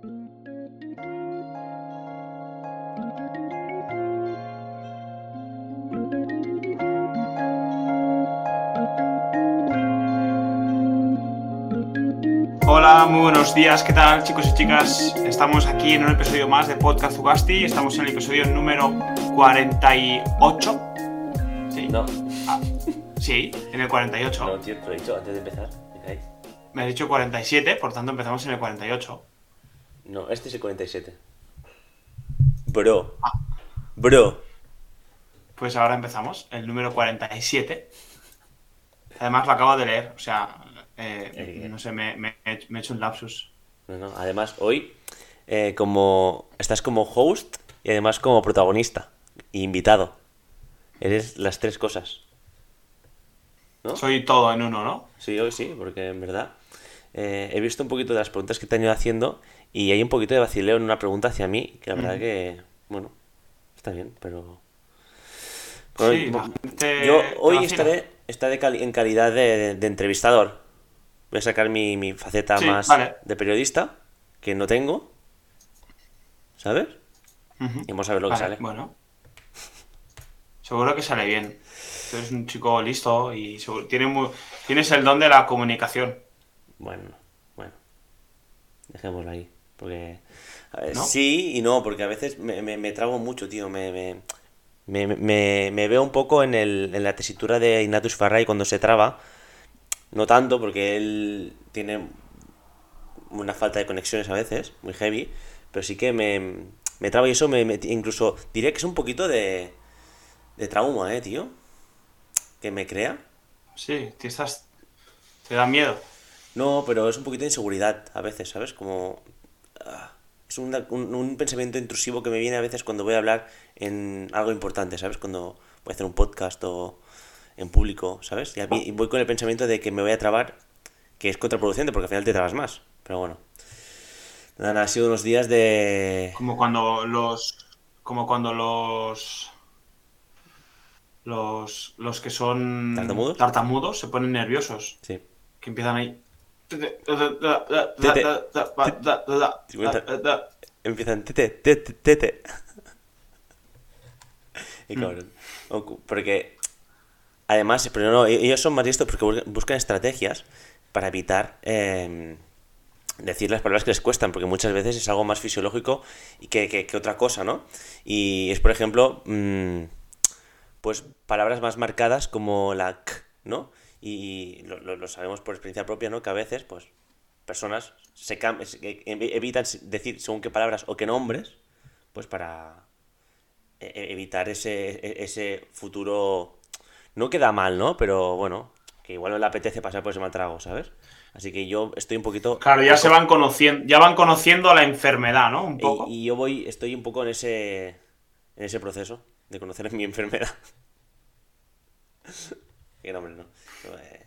Hola, muy buenos días, ¿qué tal chicos y chicas? Estamos aquí en un episodio más de Podcast Zugasti, estamos en el episodio número 48. ¿Sí? No, Sí, en el 48. no, tío, te lo he dicho antes de empezar. ¿me caes? Me ha dicho 47, por tanto empezamos en el 48. No, este es el 47. Bro. Bro. Pues ahora empezamos, el número 47. Además lo acabo de leer, o sea, eh, Eh. no sé, me, me- me he hecho un lapsus. No, no, Además, hoy, eh, como. Estás como host y además como protagonista. e invitado. Eres las tres cosas. ¿No? Soy todo en uno, ¿no? Sí, hoy sí, porque en verdad. eh, he visto un poquito de las preguntas que te han ido haciendo y hay un poquito de vacileo en una pregunta hacia mí, que la verdad que. Bueno, está bien, pero. Sí, la yo- te hoy estaré, estaré cali- en calidad de, de- de entrevistador. Voy a sacar mi, mi faceta Sí, más vale. de periodista, que no tengo. ¿Sabes? Y vamos a ver lo que sale. Bueno. Seguro que sale bien. Tú eres un chico listo y seguro- tiene muy- tienes el don de la comunicación. Bueno, bueno. Dejémoslo ahí. Porque. a ver, ¿No? Sí y no, porque a veces me, me, me trago mucho, tío. Me, me, me, veo un poco en, el, en la tesitura de Ignatius Farray cuando se traba. No tanto, porque él tiene una falta de conexiones a veces, muy heavy. Pero sí que me, me traba y eso me, me- incluso diría que es un poquito de, de trauma, eh, tío. Que me crea. Sí, te estás. Te da miedo. No, pero es un poquito de inseguridad a veces, ¿sabes? Como... es un, un pensamiento intrusivo que me viene a veces cuando voy a hablar en algo importante, ¿sabes? Cuando voy a hacer un podcast o en público, ¿sabes? Y, a mí- y voy con el pensamiento de que me voy a trabar, que es contraproducente porque al final te trabas más. Pero bueno. Nada, nada, ha sido unos días de... Como cuando los. Como cuando los. Los, los que son ¿Tartamudos? tartamudos se ponen nerviosos. Sí. Que empiezan ahí. Empiezan tete, tete, tete. Y cabrón. O- Porque además, pero no, ellos son más listos porque bus- buscan estrategias para evitar eh, decir las palabras que les cuestan, porque muchas veces es algo más fisiológico y que, que- que otra cosa, ¿no? Y es, por ejemplo, mm, pues palabras más marcadas como la k, ¿no? Y lo, lo- lo sabemos por experiencia propia, ¿no? Que a veces, pues, personas se se- evitan decir según qué palabras o qué nombres, pues para e- e- evitar ese, e- ese futuro... No queda mal, ¿no? Pero bueno, que igual no le apetece pasar por ese mal trago, ¿sabes? Así que yo estoy un poquito... Claro, ya se van conociendo, ya van conociendo la enfermedad, ¿no? Un poco. Y, y yo voy, estoy un poco en ese, en ese proceso de conocer mi enfermedad. que no, hombre, no.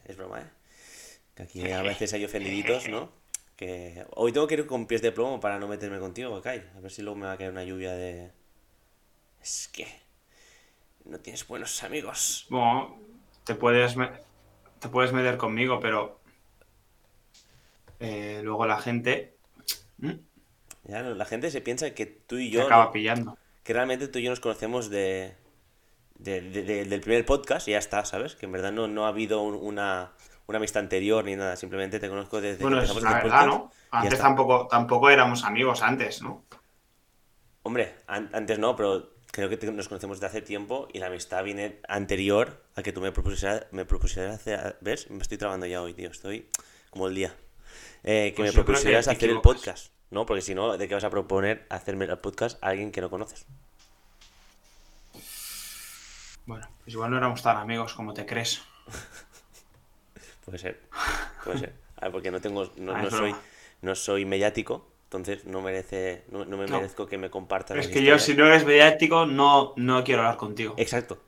Es broma, ¿eh? Que aquí a veces hay ofendiditos, ¿no? Que hoy tengo que ir con pies de plomo para no meterme contigo, Kai. A ver si luego me va a caer una lluvia de... Es que... No tienes buenos amigos. Bueno, te puedes, me- te puedes meter conmigo, pero eh, luego la gente mm, Ya, la gente se piensa que tú y te yo... acaba no- pillando. que realmente tú y yo nos conocemos de, de- de- de- del primer podcast y ya está, ¿sabes? Que en verdad no, no ha habido un- una, una amistad anterior ni nada, simplemente te conozco desde Bueno, que es empezamos la verdad, podcast ¿no? Antes tampoco, tampoco éramos amigos antes, ¿no? Hombre, an- antes no, pero creo que te- nos conocemos de hace tiempo y la amistad viene anterior a que tú me propusieras, me propusieras hacer, ¿ves? Me estoy trabando ya hoy, tío, estoy como el día. Eh, que Pues me que propusieras hacer el podcast, ¿no? Porque si no, ¿de qué vas a proponer hacerme el podcast a alguien que no conoces? Bueno, pues igual no éramos tan amigos como te crees. Puede ser, puede ser. A ver, porque no tengo, no, Ah, no soy, no soy mediático, entonces no merece, no, no me No. merezco que me compartan Pero es que yo, si no eres mediático, no, no quiero hablar contigo. Exacto.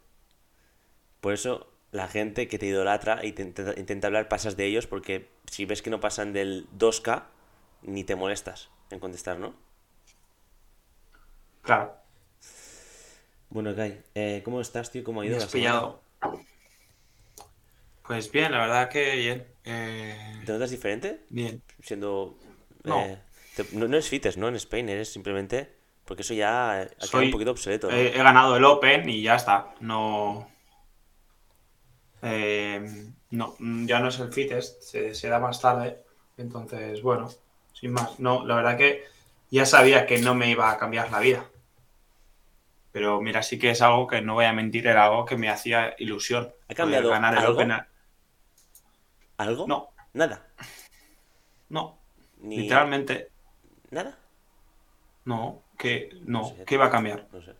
Por eso la gente que te idolatra e intenta, intenta hablar pasas de ellos porque si ves que no pasan del 2K, ni te molestas en contestar, ¿no? Claro, Bueno, Kai, eh, ¿cómo estás, tío? ¿Cómo ha me ido has la semana? pillado. Pues bien, la verdad que bien. Eh, ¿Te notas diferente? bien. Siendo No. eh, Te- no, no es Fites, ¿no? En Spain, eres simplemente... Porque eso ya ha quedado Soy- un poquito obsoleto. ¿no? He, he ganado el Open y ya está. No. Eh, no, ya no es el fittest, se, se da más tarde. Entonces, bueno, sin más. No, la verdad que ya sabía que no me iba a cambiar la vida. Pero mira, sí que es algo que no voy a mentir, era algo que me hacía ilusión. ¿Ha cambiado ganar el algo? Open. ¿Algo? No, Nada. no. Ni... Literalmente, ¿Nada? no. Que no, No sé. ¿qué iba a cambiar? No sé. O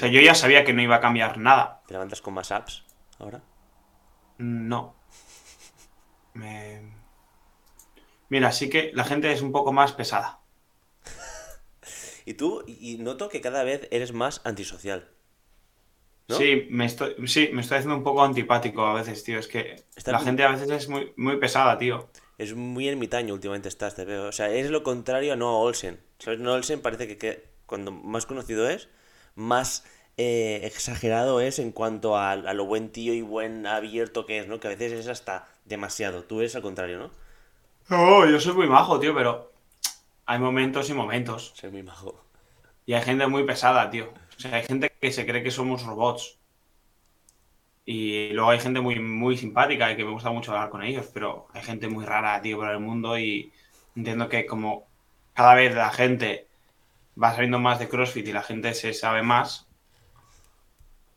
sea, yo ya sabía que no iba a cambiar nada. ¿Te levantas con más apps ahora? No. Me... Mira, sí que la gente es un poco más pesada. Y tú, y noto que cada vez eres más antisocial. ¿No? Sí, me estoy, sí, me estoy haciendo un poco antipático a veces, tío. Es que Está la muy- gente a veces es muy, muy pesada, tío. Es muy ermitaño últimamente estás, te veo. O sea, eres lo contrario a Noah Olsen. ¿Sabes? Noah Olsen parece que, que cuando más conocido es, más eh, exagerado es en cuanto a, a lo buen tío y buen abierto que es, ¿no? Que a veces es hasta demasiado. Tú eres al contrario, ¿no? No, yo soy muy majo, tío, pero hay momentos y momentos. Ser muy majo. Y hay gente muy pesada, tío. O sea, hay gente que se cree que somos robots. Y luego hay gente muy, muy simpática y que me gusta mucho hablar con ellos, pero hay gente muy rara, tío, por el mundo y entiendo que como cada vez la gente va sabiendo más de CrossFit y la gente se sabe más,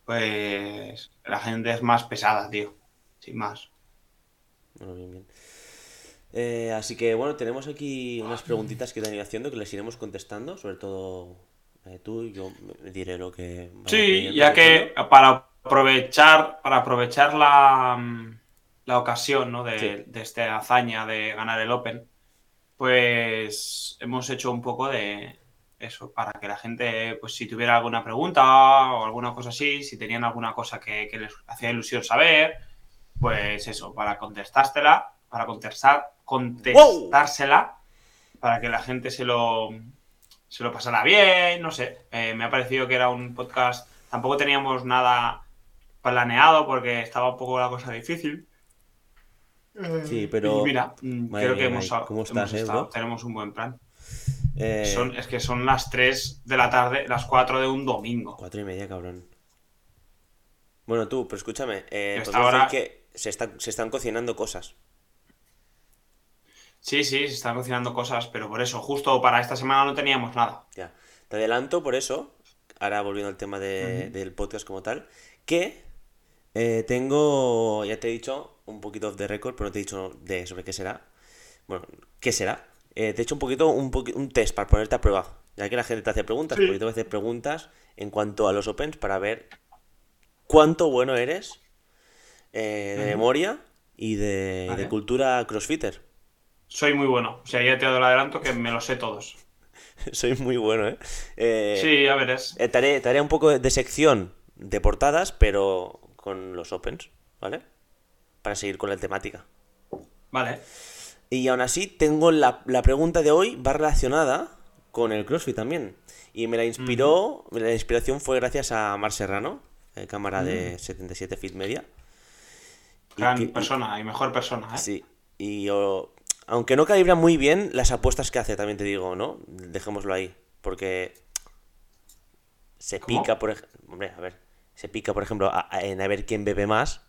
pues la gente es más pesada, tío. Sin más. Bueno, bien, bien. Eh, así que bueno, tenemos aquí unas preguntitas que te han ido haciendo que les iremos contestando, sobre todo eh, tú y yo diré lo que... Sí, ya que para aprovechar, para aprovechar la, mm, la ocasión ¿no? de, Sí. de esta hazaña de ganar el Open, pues hemos hecho un poco de eso, para que la gente, pues si tuviera alguna pregunta o alguna cosa así, si tenían alguna cosa que, que les hacía ilusión saber, pues eso, para contestársela, para contestar, contestársela, para que la gente se lo, se lo pasara bien, no sé. Eh, me ha parecido que era un podcast. Tampoco teníamos nada planeado porque estaba un poco la cosa difícil. Sí, pero- Y mira, mm, Madre creo que hemos, ¿cómo hemos estás, eh, estado- tenemos un buen plan. Eh, Son, es que son las 3 de la tarde, las 4 de un domingo. Cuatro y media, cabrón. Bueno, tú, pero escúchame. Eh, podemos ahora- decir que se, están se están cocinando cosas. Sí, sí, se están cocinando cosas, pero por eso, justo para esta semana no teníamos nada. Ya. Te adelanto por eso, ahora volviendo al tema de- del podcast como tal, que eh, tengo, ya te he dicho, un poquito off the record, pero no te he dicho de sobre qué será. Bueno, ¿qué será? Eh, te he hecho un poquito, un, poqui- un test para ponerte a prueba. Ya que la gente te hace preguntas, Sí. porque te voy a hacer preguntas en cuanto a los Opens para ver cuánto bueno eres eh, de memoria y de, Vale. de cultura crossfitter. Soy muy bueno. O sea, ya te doy el adelanto que me lo sé todos. Soy muy bueno, ¿eh? Eh, Sí, ya verás. Eh, te haré un poco de, sección de portadas, pero con los opens, ¿vale? Para seguir con la temática. Vale. Y aún así, tengo la, la pregunta de hoy, va relacionada con el CrossFit también. Y me la inspiró, la inspiración fue gracias a Mar Serrano, eh, cámara de 77 Fit Media. Y Gran que- persona y mejor persona, ¿eh? Sí, y yo- aunque no calibra muy bien las apuestas que hace, también te digo, ¿no? Dejémoslo ahí, porque se ¿Cómo? pica, por ejemplo, hombre, a ver, se pica, por ejemplo, a- a- en a ver quién bebe más,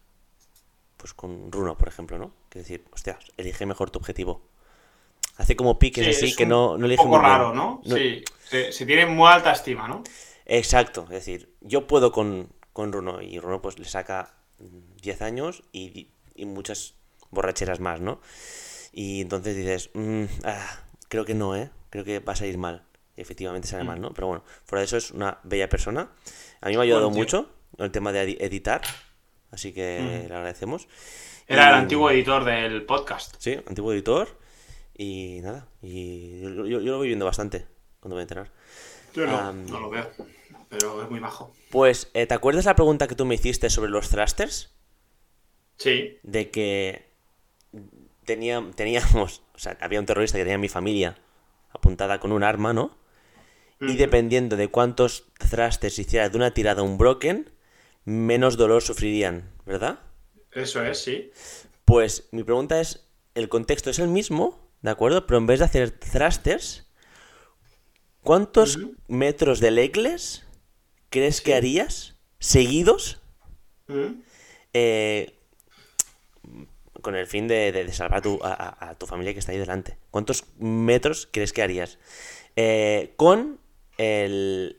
pues con Runo, por ejemplo, ¿no? Que decir, hostia, elige mejor tu objetivo. Hace como piques Sí, así es que un no, no elige poco muy bien. raro, ¿no? Sí. Se, se tiene muy alta estima, ¿no? Exacto, es decir, yo puedo con, con Runo y Runo pues le saca mm, 10 años y, y muchas borracheras más, ¿no? Y entonces dices, "Mm, ah, creo que no, ¿eh? Creo que va a salir mal. Y efectivamente sale mal, ¿no? Pero bueno, fuera de eso es una bella persona. A mí me ha ayudado Bueno, mucho el tema de edi- editar, así que Mm. le agradecemos. Era el antiguo editor del podcast. Sí, antiguo editor. Y nada, y yo, yo- yo lo voy viendo bastante cuando me voy a enterar. Yo no, no lo veo, pero es muy majo. Pues, eh, ¿te acuerdas la pregunta que tú me hiciste sobre los thrusters? Sí, de que tenía, teníamos, o sea, había un terrorista que tenía mi familia apuntada con un arma, ¿no? Y dependiendo de cuántos thrusters hiciera de una tirada un broken, menos dolor sufrirían, ¿verdad? eso es, sí. Pues mi pregunta es, ¿el contexto es el mismo ¿de acuerdo? Pero en vez de hacer thrusters, ¿cuántos metros de legless crees que harías seguidos eh, con el fin de, de- de salvar a tu, a- a- a tu familia que está ahí delante? ¿Cuántos metros crees que harías? Eh, con el...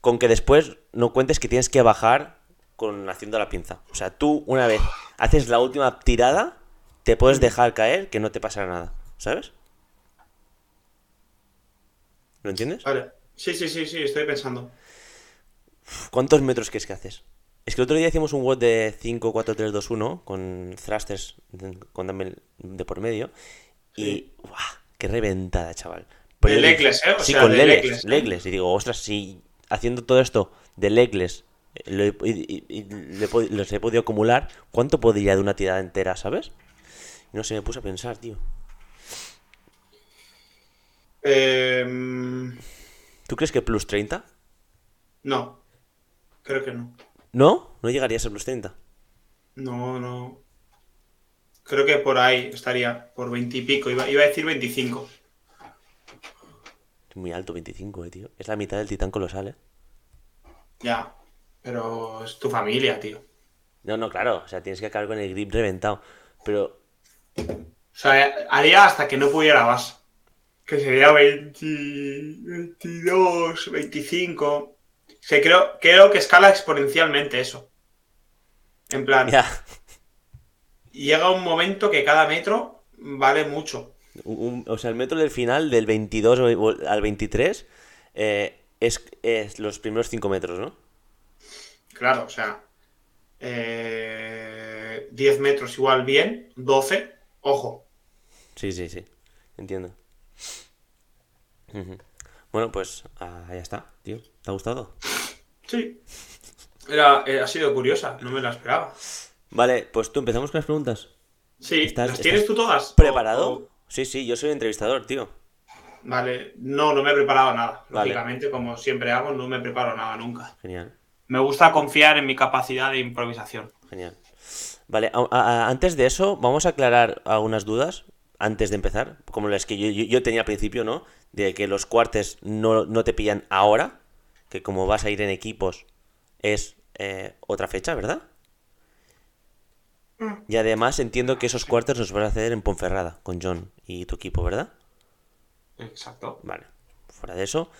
Con que después no cuentes que tienes que bajar con haciendo la pinza. O sea, tú una vez haces la última tirada, te puedes dejar caer que no te pasará nada. ¿Sabes? ¿Lo entiendes? Vale. Sí, sí, sí, sí, estoy pensando. ¿Cuántos metros crees que haces? Es que el otro día hicimos un WOD de 5, 4, 3, 2, 1 con thrusters de- con dumbbell de por medio y Sí. ¡guau! ¡Qué reventada, chaval! De yo dije- legless, ¿eh? O sí, sea, con de legless, legless, ¿eh? Y digo, ostras, si haciendo todo esto de legless eh, lo he- y- y- y le los he podido acumular, ¿cuánto podría de una tirada entera, sabes? Y no sé, me puse a pensar, tío. Em, ¿Tú crees que plus 30? no, creo que no. ¿No? No llegarías a plus 30. No, no. Creo que por ahí estaría, por 20 y pico. Iba, iba a decir 25. Es muy alto, 25, eh, tío. Es la mitad del titán colosal, eh. Ya, pero es tu familia, tío. No, no, claro, o sea, tienes que acabar con el grip reventado. Pero, O sea, haría hasta que no pudiera más. Que sería 20, 22, 25. Sea, creo, creo que escala exponencialmente eso. En plan, ya, llega un momento que cada metro vale mucho. un- o sea, el metro del final, del 22 o- al 23, eh, es, es los primeros 5 metros, ¿no? Claro, o sea, eh, 10 metros igual bien, 12, ojo. Sí, sí, sí, entiendo. Ujú. Bueno, pues ah, ya está, tío. ¿Te ha gustado? Sí. Era, eh, ha sido curiosa, no me la esperaba. Vale, pues tú empezamos con las preguntas. Sí, ¿Estás- ¿las tienes estás tú todas? ¿Preparado? O- o- Sí, sí, yo soy entrevistador, tío. Vale, no, no me he preparado nada. Vale. Lógicamente, como siempre hago, no me preparo nada nunca. Genial. Me gusta confiar en mi capacidad de improvisación. Genial. Vale, a- a- antes de eso, vamos a aclarar algunas dudas antes de empezar, como las que yo, yo- yo tenía al principio, ¿no? De que los cuartes no, no te pillan ahora, que como vas a ir en equipos es eh, otra fecha, ¿verdad? Y además entiendo que esos cuartos los vas a hacer en Ponferrada, con John y tu equipo, ¿verdad? Exacto. Vale, fuera de eso.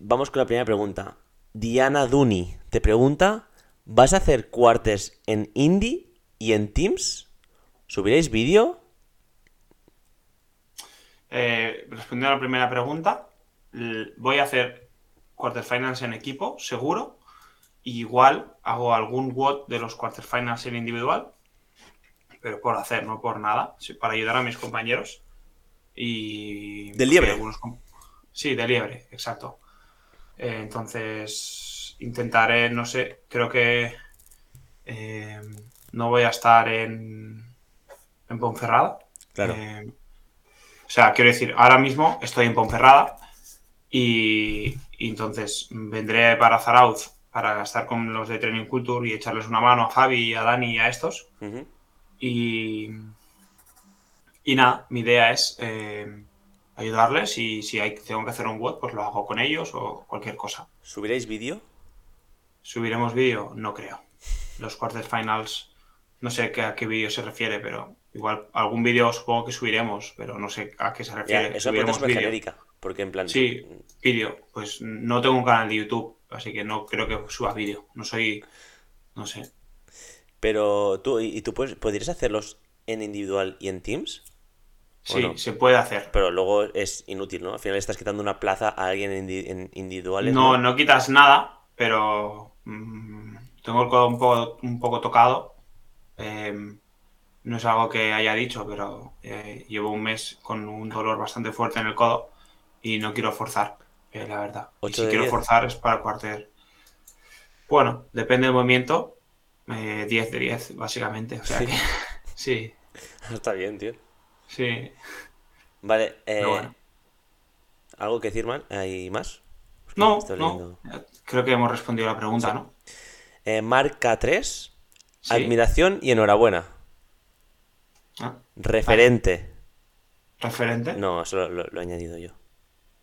Vamos con la primera pregunta. Diana Duni te pregunta, ¿vas a hacer cuartes en Indie y en Teams? ¿Subiréis vídeo? Eh, respondiendo a la primera pregunta, voy a hacer quarterfinals en equipo, seguro. Y igual hago algún WOD de los quarterfinals en individual. Pero por hacer, no por nada. sí, Para ayudar a mis compañeros. Y. ¿De liebre? algunos Sí, de liebre, exacto. Eh, entonces, intentaré, no sé, creo que. eh, no voy a estar en. En Ponferrada. Claro. Eh, sea, quiero decir, ahora mismo estoy en Ponferrada y, y entonces vendré para Zarauz para estar con los de Training Culture y echarles una mano a Javi, a Dani y a estos. Y, y nada, mi idea es eh, ayudarles y si hay, tengo que hacer un WOD, pues lo hago con ellos o cualquier cosa. ¿Subiréis vídeo? ¿Subiremos vídeo? No creo. Los quarterfinals, no sé a qué vídeo se refiere, pero igual algún vídeo supongo que subiremos, pero no sé a qué se Ya, refiere. es Subiremos súper vídeo. genérica, porque en plan... Sí, vídeo. Pues no tengo un canal de YouTube, así que no creo que suba vídeo. No soy, no sé. Pero tú, ¿y tú puedes- podrías hacerlos en individual y en Teams? ¿O Sí, no? se puede hacer. Pero luego es inútil, ¿no? Al final estás quitando una plaza a alguien en, en individuales. No, no quitas nada, pero mm, tengo el codo un poco, un poco tocado. Eh, no es algo que haya dicho, pero eh, llevo un mes con un dolor bastante fuerte en el codo y no quiero forzar, eh, la verdad. Y si quiero forzar es para el cuartel. Bueno, depende del movimiento. eh, 10 de 10, básicamente. O sea Sí. que sí, Está bien, tío. sí. Vale, eh, bueno. ¿algo que decir, man? ¿Hay más? No, no. Creo que hemos respondido a la pregunta, ¿no? Eh, marca 3, Sí. admiración y enhorabuena. Ah, Referente. referente. No, eso lo, lo- lo he añadido yo.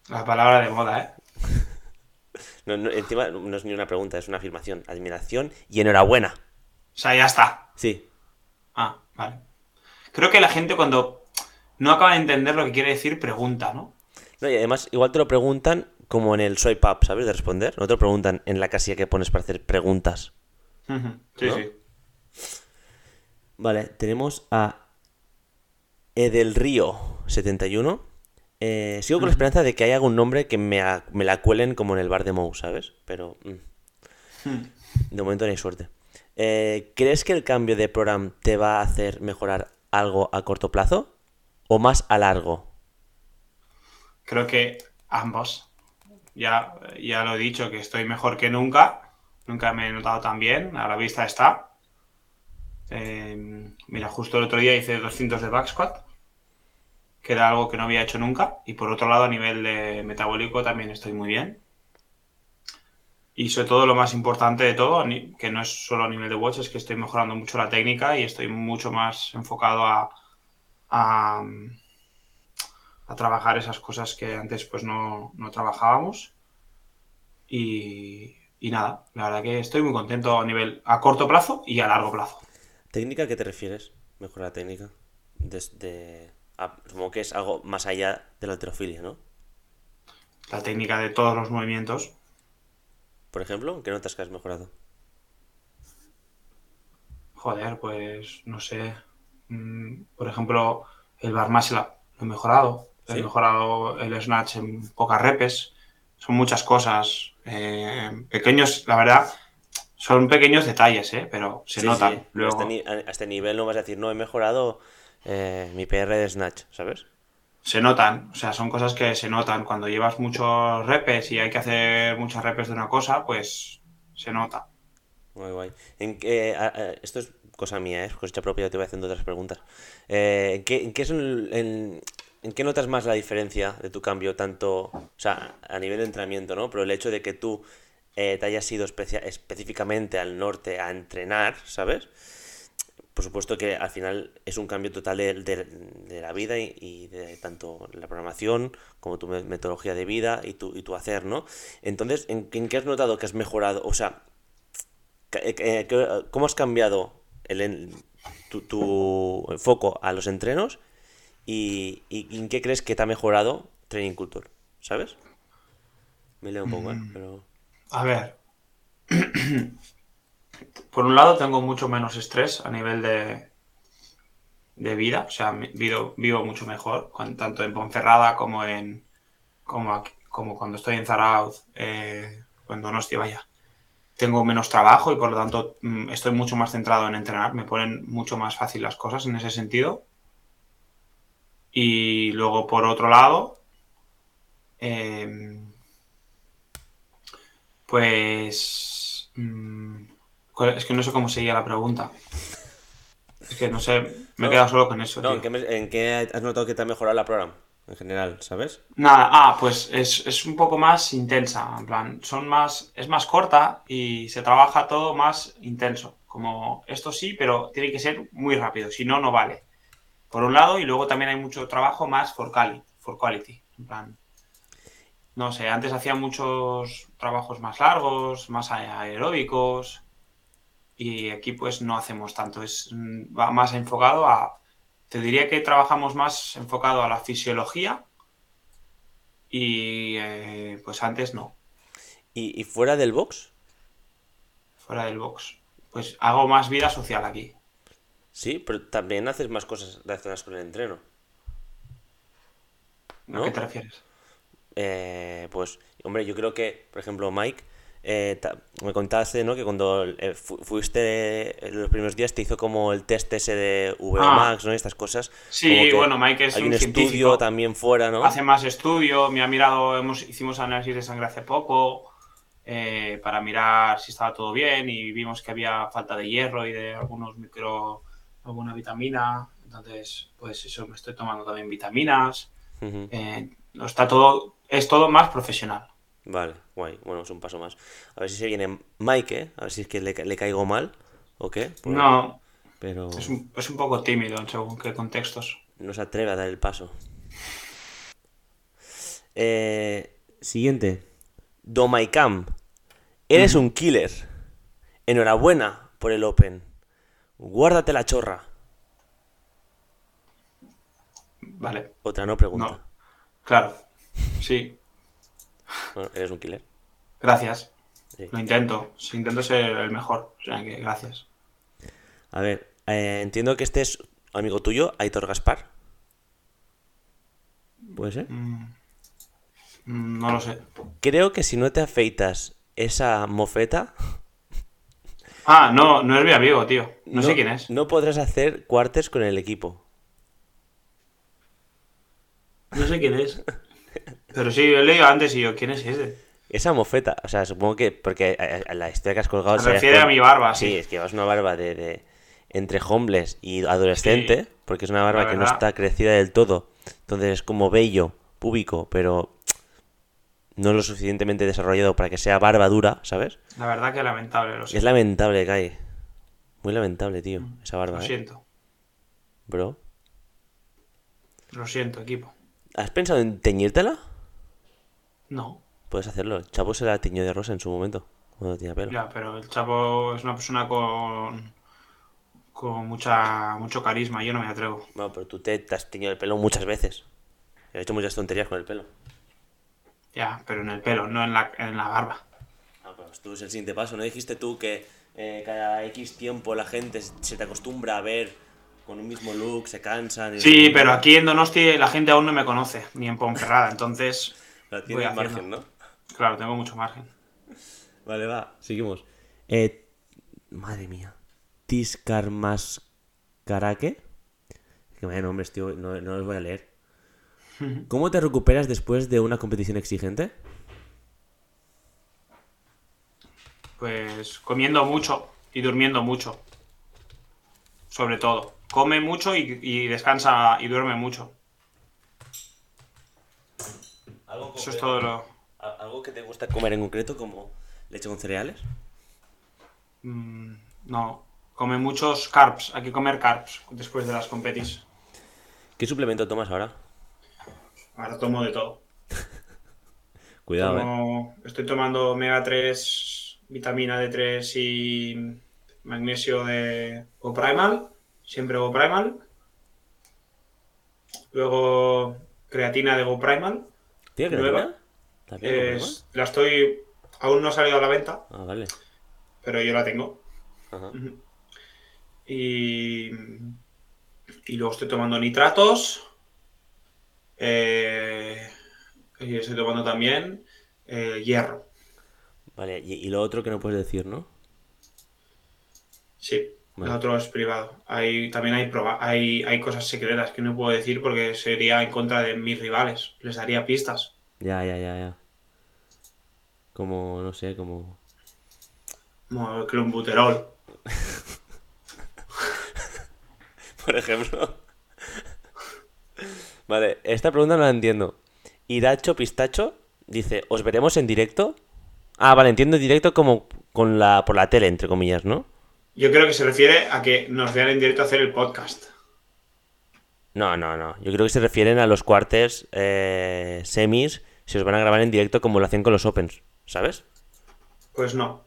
La palabra de moda, ¿eh? No, no, encima no es ni una pregunta, es una afirmación. Admiración y enhorabuena. O sea, ya está. Sí. Ah, vale. Creo que la gente cuando no acaba de entender lo que quiere decir, pregunta, ¿no? No, y además, igual te lo preguntan como en el swipe up, ¿sabes? De responder. No te lo preguntan en la casilla que pones para hacer preguntas. Sí, ¿No? sí. Vale, tenemos a Edelrío71. Eh, sigo con la esperanza de que haya algún nombre que me, a- me la cuelen como en el bar de Mou, ¿sabes? Pero mm, Hmm. de momento no hay suerte. Eh, ¿Crees que el cambio de programa te va a hacer mejorar algo a corto plazo o más a largo? Creo que ambos. Ya, ya lo he dicho, que estoy mejor que nunca. Nunca me he notado tan bien. A la vista está. Eh, mira, justo el otro día hice 200 de back squat, que era algo que no había hecho nunca. Y por otro lado, a nivel de metabólico también estoy muy bien. Y sobre todo, lo más importante de todo, que no es solo a nivel de watch, es que estoy mejorando mucho la técnica y estoy mucho más enfocado a, a, a trabajar esas cosas que antes pues no, no trabajábamos. Y, y nada, la verdad que estoy muy contento a nivel a corto plazo y a largo plazo. ¿Técnica a qué te refieres? Mejorar la técnica. Desde. a- supongo que es algo más allá de la alterofilia, ¿no? La técnica de todos los movimientos. Por ejemplo, ¿en qué notas que has mejorado? Joder, pues no sé. mm, Por ejemplo, el bar up, lo he mejorado. Sí. He mejorado el snatch en pocas repes. Son muchas cosas. eh, pequeños, la verdad, son pequeños detalles, ¿eh? pero se Sí, notan. sí. Luego, A, este a- este nivel no vas a decir, no, he mejorado eh, mi PR de Snatch, ¿sabes? se notan, o sea, son cosas que se notan. Cuando llevas muchos repes y hay que hacer muchas repes de una cosa, pues se nota. Muy guay. ¿En qué, a- a- esto es cosa mía, ¿eh? Cosecha propia, te voy haciendo otras preguntas. Eh, ¿en, qué, en, qué son en- en qué notas más la diferencia de tu cambio, tanto, o sea, a nivel de entrenamiento, ¿no? Pero el hecho de que tú eh, te hayas ido específicamente al norte a entrenar, ¿sabes? Por supuesto que al final es un cambio total de, de- de la vida y, y de tanto la programación como tu me- metodología de vida y tu, y tu hacer, ¿no? Entonces, ¿en, en qué has notado que has mejorado? O sea, eh, eh, ¿qué- ¿cómo has cambiado el, tu, tu foco a los entrenos? Y, y en qué crees que te ha mejorado Training Culture? ¿Sabes? Me leo un poco, ¿eh? Pero... A ver. Por un lado, tengo mucho menos estrés a nivel de, de vida. O sea, vivo, vivo mucho mejor, tanto en Ponferrada como en como, aquí- como cuando estoy en Zarauz, eh, cuando no estoy vaya. Tengo menos trabajo y por lo tanto mm, estoy mucho más centrado en entrenar. Me ponen mucho más fácil las cosas en ese sentido. Y luego, por otro lado, em, pues. mm, es que no sé cómo seguía la pregunta. Es que no sé, me he quedado solo con eso. No, tío. ¿en qué, me- en qué has notado que te ha mejorado la programa? En general, ¿sabes? Nada, ah, pues es, es un poco más intensa. En plan, son más. Es más corta y se trabaja todo más intenso. Como esto sí, pero tiene que ser muy rápido, si no, no vale. Por un lado, y luego también hay mucho trabajo más for quality. For quality. En plan. No sé, antes hacía muchos trabajos más largos, más aeróbicos. Y aquí pues no hacemos tanto. Es mm, va más enfocado a. Te diría que trabajamos más enfocado a la fisiología. Y eh, pues antes no, ¿Y, y fuera del box? fuera del box. Pues hago más vida social aquí. Sí, pero también haces más cosas relacionadas con el entreno. ¿A ¿No? qué te refieres? Eh, pues, hombre, yo creo que, por ejemplo, Mike, eh, me contaste, ¿no? Que cuando eh, fu- fuiste los primeros días te hizo como el test ese de VMAX, ¿no? Y estas cosas. Sí, bueno, Mike es hay un un estudio también fuera, ¿no? Hace más estudio, me ha mirado, hemos, hicimos análisis de sangre hace poco eh, para mirar si estaba todo bien y vimos que había falta de hierro y de algunos micro, alguna vitamina. Entonces, pues eso, me estoy tomando también vitaminas. No está todo, es todo más profesional. Vale, guay. Bueno, es un paso más. A ver si se viene Mike, ¿eh? A ver si es que le, le caigo mal o qué. No, Pero es un, es un poco tímido en según qué contextos. no se atreve a dar el paso. Eh, siguiente. Domaicamp. Eres un killer. Enhorabuena por el Open. Guárdate la chorra. Vale. Otra no pregunta. No. Claro. Sí. Bueno, eres un killer. Gracias. Sí. Lo intento. Intento ser el mejor. O sea que gracias. A ver, eh, entiendo que este es amigo tuyo, Aitor Gaspar. ¿Puede ser? Mm, No lo sé. Creo que si no te afeitas esa mofeta, Ah, no, no es mi amigo, tío. No, sé quién es. No podrás hacer cuartes con el equipo. No sé quién es. Pero sí, he leído antes y yo, ¿quién es ese? Esa mofeta, o sea, supongo que porque a- a la historia que has colgado Se refiere a mi barba, Sí, sí. es que llevas una barba de, de- entre homeless y adolescente, Sí, porque es una barba que no está crecida del todo. Entonces es como vello, púbico, pero no lo suficientemente desarrollado para que sea barba dura, ¿sabes? La verdad que lamentable, lo Es siento. lamentable, Kai. Muy lamentable, tío, esa barba, Lo ¿eh? siento. Bro. Lo siento, equipo. ¿Has pensado en teñírtela? No. Puedes hacerlo. El Chapo se la tiñó de rosa en su momento, cuando tenía pelo. Ya, pero el Chapo es una persona con. con mucha mucho carisma. Yo no me atrevo. Bueno, pero tú te, te has teñido el pelo muchas veces. He hecho muchas tonterías con el pelo. Ya, pero en el pelo, no en la, en la barba. Ah, pues tú es el siguiente paso. ¿No dijiste tú que eh, cada X tiempo la gente se te acostumbra a ver con un mismo look, se cansan? y- Sí, pero aquí en Donosti la gente aún no me conoce, ni en Ponferrada. Entonces, voy tienes margen, ¿no? claro, tengo mucho margen. Vale, va, seguimos. Eh, madre mía. Tiscarmascaraque. Que vaya nombres, tío, no, no los voy a leer. ¿Cómo te recuperas después de una competición exigente? Pues comiendo mucho y durmiendo mucho. Sobre todo. Come mucho y, y descansa y duerme mucho. ¿Algo Eso es todo lo. ¿Algo que te gusta comer en concreto, como leche con cereales? Mm, no. Come muchos carbs. Hay que comer carbs después de las competis. ¿Qué suplemento tomas ahora? Ahora tomo de todo. Cuidado, eh. Estoy tomando omega 3, vitamina D3 y magnesio de GoPrimal. Siempre GoPrimal. Luego creatina de GoPrimal. ¿Tiene nueva. creatina? ¿También Es- la estoy. Aún no ha salido a la venta, Ah, vale. pero yo la tengo. Ajá. Y. Y luego estoy tomando nitratos. eh, y estoy tomando también eh, hierro. Vale, y, y lo otro que no puedes decir, ¿no? Sí, Vale. el otro es privado. Hay, también hay, proba- hay, hay cosas secretas que no puedo decir porque sería en contra de mis rivales. Les daría pistas. Ya, ya, ya, ya. Como, no sé, como... Como clombuterol. Por ejemplo. Vale, esta pregunta no la entiendo. Iracho Pistacho dice, ¿os veremos en directo? Ah, vale, entiendo en directo como con la, por la tele, entre comillas, ¿no? Yo creo que se refiere a que nos vean en directo hacer el podcast. No, no, no. Yo creo que se refieren a los cuartes eh, semis, si os van a grabar en directo como lo hacen con los Opens, ¿sabes? Pues no.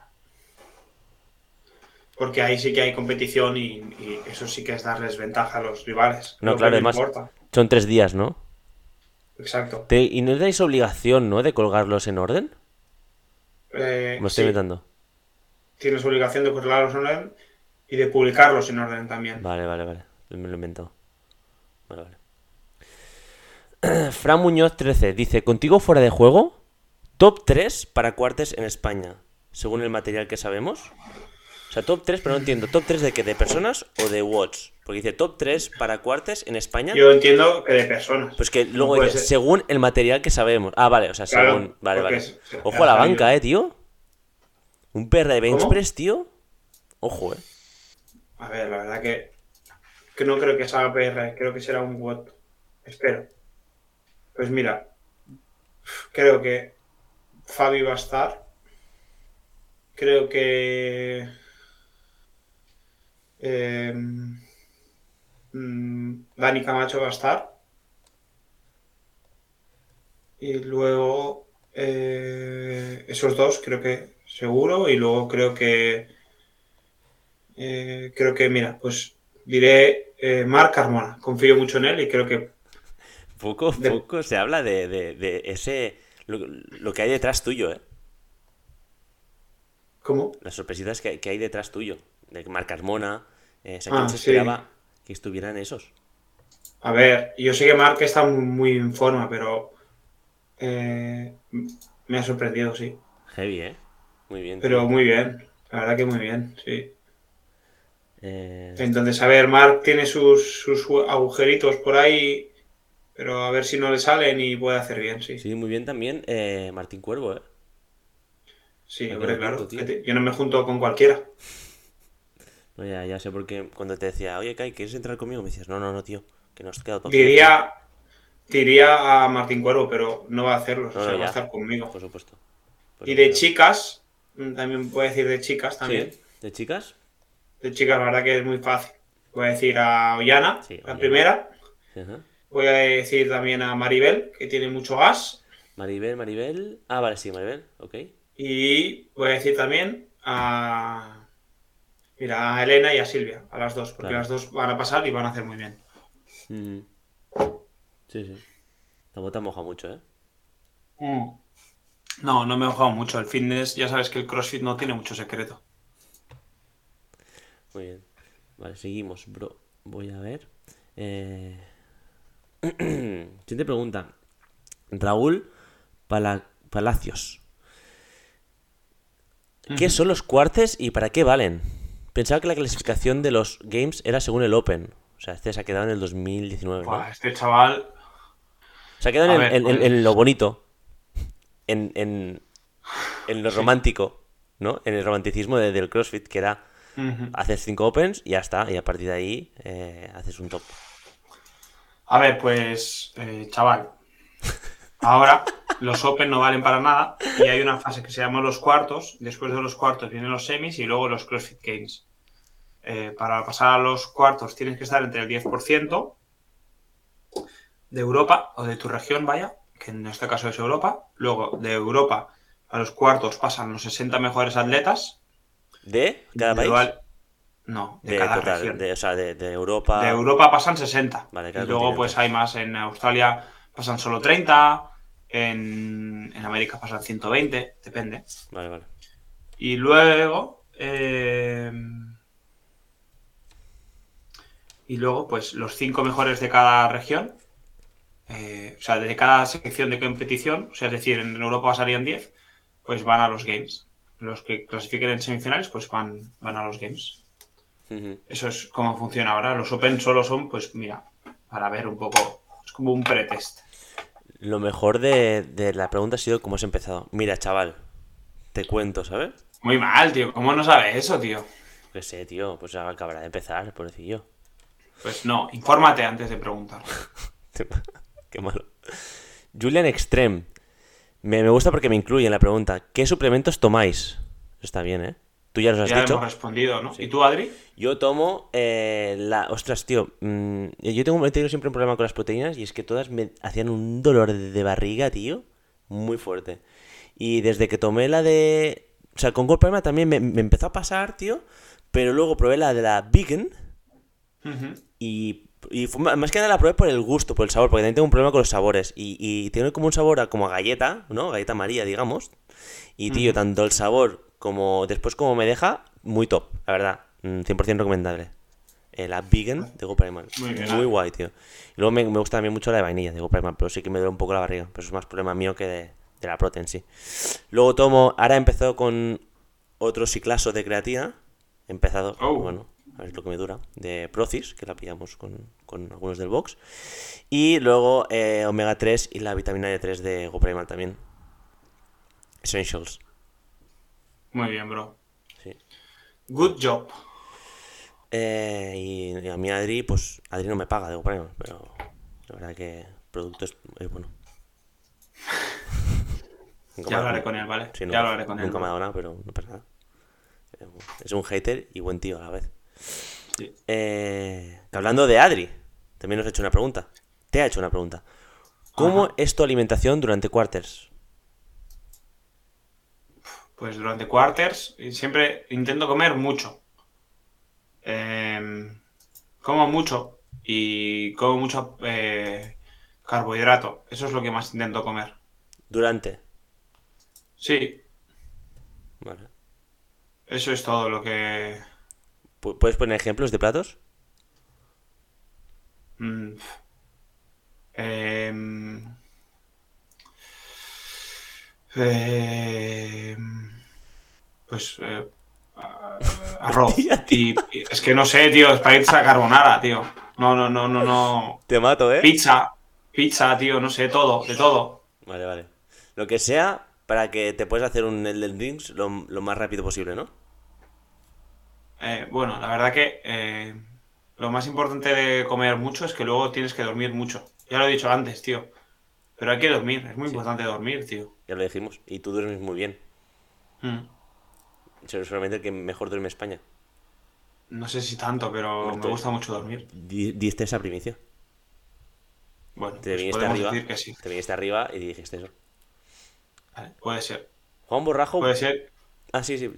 Porque ahí sí que hay competición y, y eso sí que es darles ventaja a los rivales. No, claro, además importa. son tres días, ¿no? Exacto. Te- ¿Y no tenéis obligación, ¿no? De colgarlos en orden? Eh, Me estoy sí, inventando. Tienes obligación de cortarlos en orden y de publicarlos en orden también. Vale, vale, vale. Me lo he inventado. Vale, vale. Fran Muñoz 13 dice, ¿contigo fuera de juego? Top 3 para cuartes en España, según el material que sabemos. O sea, top 3, pero no entiendo. ¿Top 3 de qué? ¿De personas o de watts? Porque dice top 3 para cuartes en España. Yo entiendo que de personas. Pues que luego dice, según el material que sabemos. Ah, vale, o sea, Claro, según. Vale, vale. es- Ojo a la banca, eh, tío. Un PR de bench ¿Cómo? press, tío. Ojo, eh. A ver, la verdad que, que no creo que sea PR, creo que será un WOT. Espero. Pues mira, creo que Fabi va a estar. Creo que. eh, mm, Dani Camacho va a estar. Y luego eh, esos dos creo que seguro. Y luego creo que eh, creo que, mira, pues diré eh, Marc Carmona. Confío mucho en él y creo que Poco, De- poco se habla de, de- de ese. Lo, lo que hay detrás tuyo, ¿eh? ¿Cómo? Las sorpresitas que, que hay detrás tuyo. De Marc Carmona. Eh, Ah, ¿quién se sí. esperaba que estuvieran esos? A ver, yo sé que Marc está muy, muy en forma, pero eh, me ha sorprendido, sí. Heavy, ¿eh? Muy bien. Pero muy bien, la verdad que muy bien, sí. Eh, Entonces, a ver, Marc tiene sus, sus agujeritos por ahí, pero a ver si no le salen y puede hacer bien, sí. Sí, sí, muy bien también eh, Martín Cuervo, ¿eh? Me hombre, claro. yo no me junto con cualquiera. No, ya, ya sé por qué cuando te decía, oye, Kai, ¿quieres entrar conmigo? Me decías, no, no, no, tío, que nos has quedado todo. Diría, diría a Martín Cuervo, pero no va a hacerlo, No, o sea, no, va a estar conmigo. Por supuesto. Por Y de chicas, también puedo decir de chicas también. Sí, ¿De chicas? De chicas, la verdad que es muy fácil. Voy a decir a Ollana, Sí, la Ollana. primera. Ajá. Voy a decir también a Maribel, que tiene mucho gas. Maribel, Maribel. Ah, vale, sí, Maribel, ok. Y voy a decir también a. Mira, a Elena y a Silvia, a las dos, porque Claro. las dos van a pasar y van a hacer muy bien. Sí, sí. La bota moja mucho, ¿eh? No, no me he mojado mucho. El fitness, ya sabes que el CrossFit no tiene mucho secreto. Muy bien. Vale, seguimos, bro. Voy a ver. Eh... Siguiente pregunta. Raúl Pala- Palacios. ¿Qué son los cuartes y para qué valen? Pensaba que la clasificación de los games era según el Open. O sea, este se ha quedado en el 2019, ¿no? Buah, este chaval. Se ha quedado en, ver, en- en- pues- en lo bonito. En, en, en lo Sí. romántico, ¿no? En el romanticismo de- del CrossFit, que era haces cinco Opens y ya está. Y a partir de ahí eh, haces un top. A ver, pues, eh, chaval. Ahora los Open no valen para nada y hay una fase que se llama los cuartos. Después de los cuartos vienen los semis y luego los CrossFit Games. Eh, para pasar a los cuartos tienes que estar entre el 10% de Europa o de tu región, vaya, que en este caso es Europa. Luego de Europa a los cuartos pasan los 60 mejores atletas. ¿De cada país? No, de, De, cada total, región. de, o sea, de, de Europa. De Europa pasan 60. Vale, y luego pues hay más. En Australia pasan solo 30. En, en América pasan 120. Depende. Vale, vale. Y luego... eh, y luego pues los cinco mejores de cada región. Eh, o sea, de cada sección de competición. O sea, es decir, en Europa pasarían 10. Pues van a los Games. Los que clasifiquen en semifinales pues van, van a los Games. Eso es cómo funciona ahora. Los Open solo son, pues mira, para ver un poco. Es como un pretest. Lo mejor de, de la pregunta ha sido cómo has empezado. Mira, chaval, te cuento, ¿sabes? Muy mal, tío. ¿Cómo no sabes eso, tío? Que sé, tío, pues acabará de empezar, pobrecillo. Pues no, infórmate antes de preguntar. Qué malo. Julian Extreme. Me, me gusta porque me incluye en la pregunta. ¿Qué suplementos tomáis? Está bien, ¿eh? Tú ya los has Ya dicho. hemos respondido, ¿no? Sí. ¿Y tú, Adri? Yo tomo eh, la... Ostras, tío. mm, yo tengo, he tenido siempre un problema con las proteínas y es que todas me hacían un dolor de, barriga, tío. Muy fuerte. Y desde que tomé la de... O sea, con Gold también me, me empezó a pasar, tío. Pero luego probé la de la Vegan y, y fue más que nada la probé por el gusto, por el sabor, porque también tengo un problema con los sabores. Y, y tiene como un sabor a, como a galleta, ¿no? Galleta María, digamos. Y tío, tanto el sabor como después como me deja, muy top, la verdad. Mm, 100% recomendable. Eh, la vegan de Go Primal. Muy bien. Muy guay, tío. Y luego me, me gusta también mucho la de vainilla de Go Primal, pero sí que me duele un poco la barriga. Pero eso es más problema mío que de, de la proteína en sí. Luego tomo, ahora he empezado con otro ciclaso de creatina. He empezado, Oh. bueno, a ver lo que me dura, de Procis, que la pillamos con, con algunos del box. Y luego eh, omega 3 y la vitamina D3 de Go Primal también. Essentials. Muy bien, bro. Sí. Good job. Eh, y, a mí Adri, pues Adri no me paga de Go Primal, pero la verdad que el producto es, es bueno. Ya hablaré con él, ¿vale? Sí, ya hablaré con él. Nunca me ha dado nada, pero no pasa nada. Eh, Es un hater y buen tío a la vez. Sí. Eh, hablando de Adri, también nos ha hecho una pregunta. Te ha hecho una pregunta. ¿Cómo Ajá. es tu alimentación durante quarters? Pues durante quarters siempre intento comer mucho. Em, como mucho y como mucho eh, carbohidrato. Eso es lo que más intento comer. Durante. Sí, Vale. eso es todo lo que... Pu- ¿Puedes poner ejemplos de platos? mm, em, em, pues eh, arroz. Y es que no sé, tío, espaguetis a carbonara, tío. No, no, no, no, no. Te mato, ¿eh? Pizza, pizza, tío, no sé, todo, de todo. Vale, vale. Lo que sea para que te puedas hacer un Elden Rings lo, lo más rápido posible, ¿no? Eh, bueno, la verdad que eh, lo más importante de comer mucho es que luego tienes que dormir mucho. Ya lo he dicho antes, tío. Pero hay que dormir, es muy importante dormir, tío. Ya lo dijimos. Y tú duermes muy bien. Mm. Solamente el que mejor duerme España. No sé si tanto, pero me gusta mucho dormir. Di- Diste esa primicia. Bueno, Te pues viniste arriba. decir que sí. Te viniste arriba y dijiste eso. Vale, puede ser. Juan Borrajo. Puede ser. Ah, sí, sí.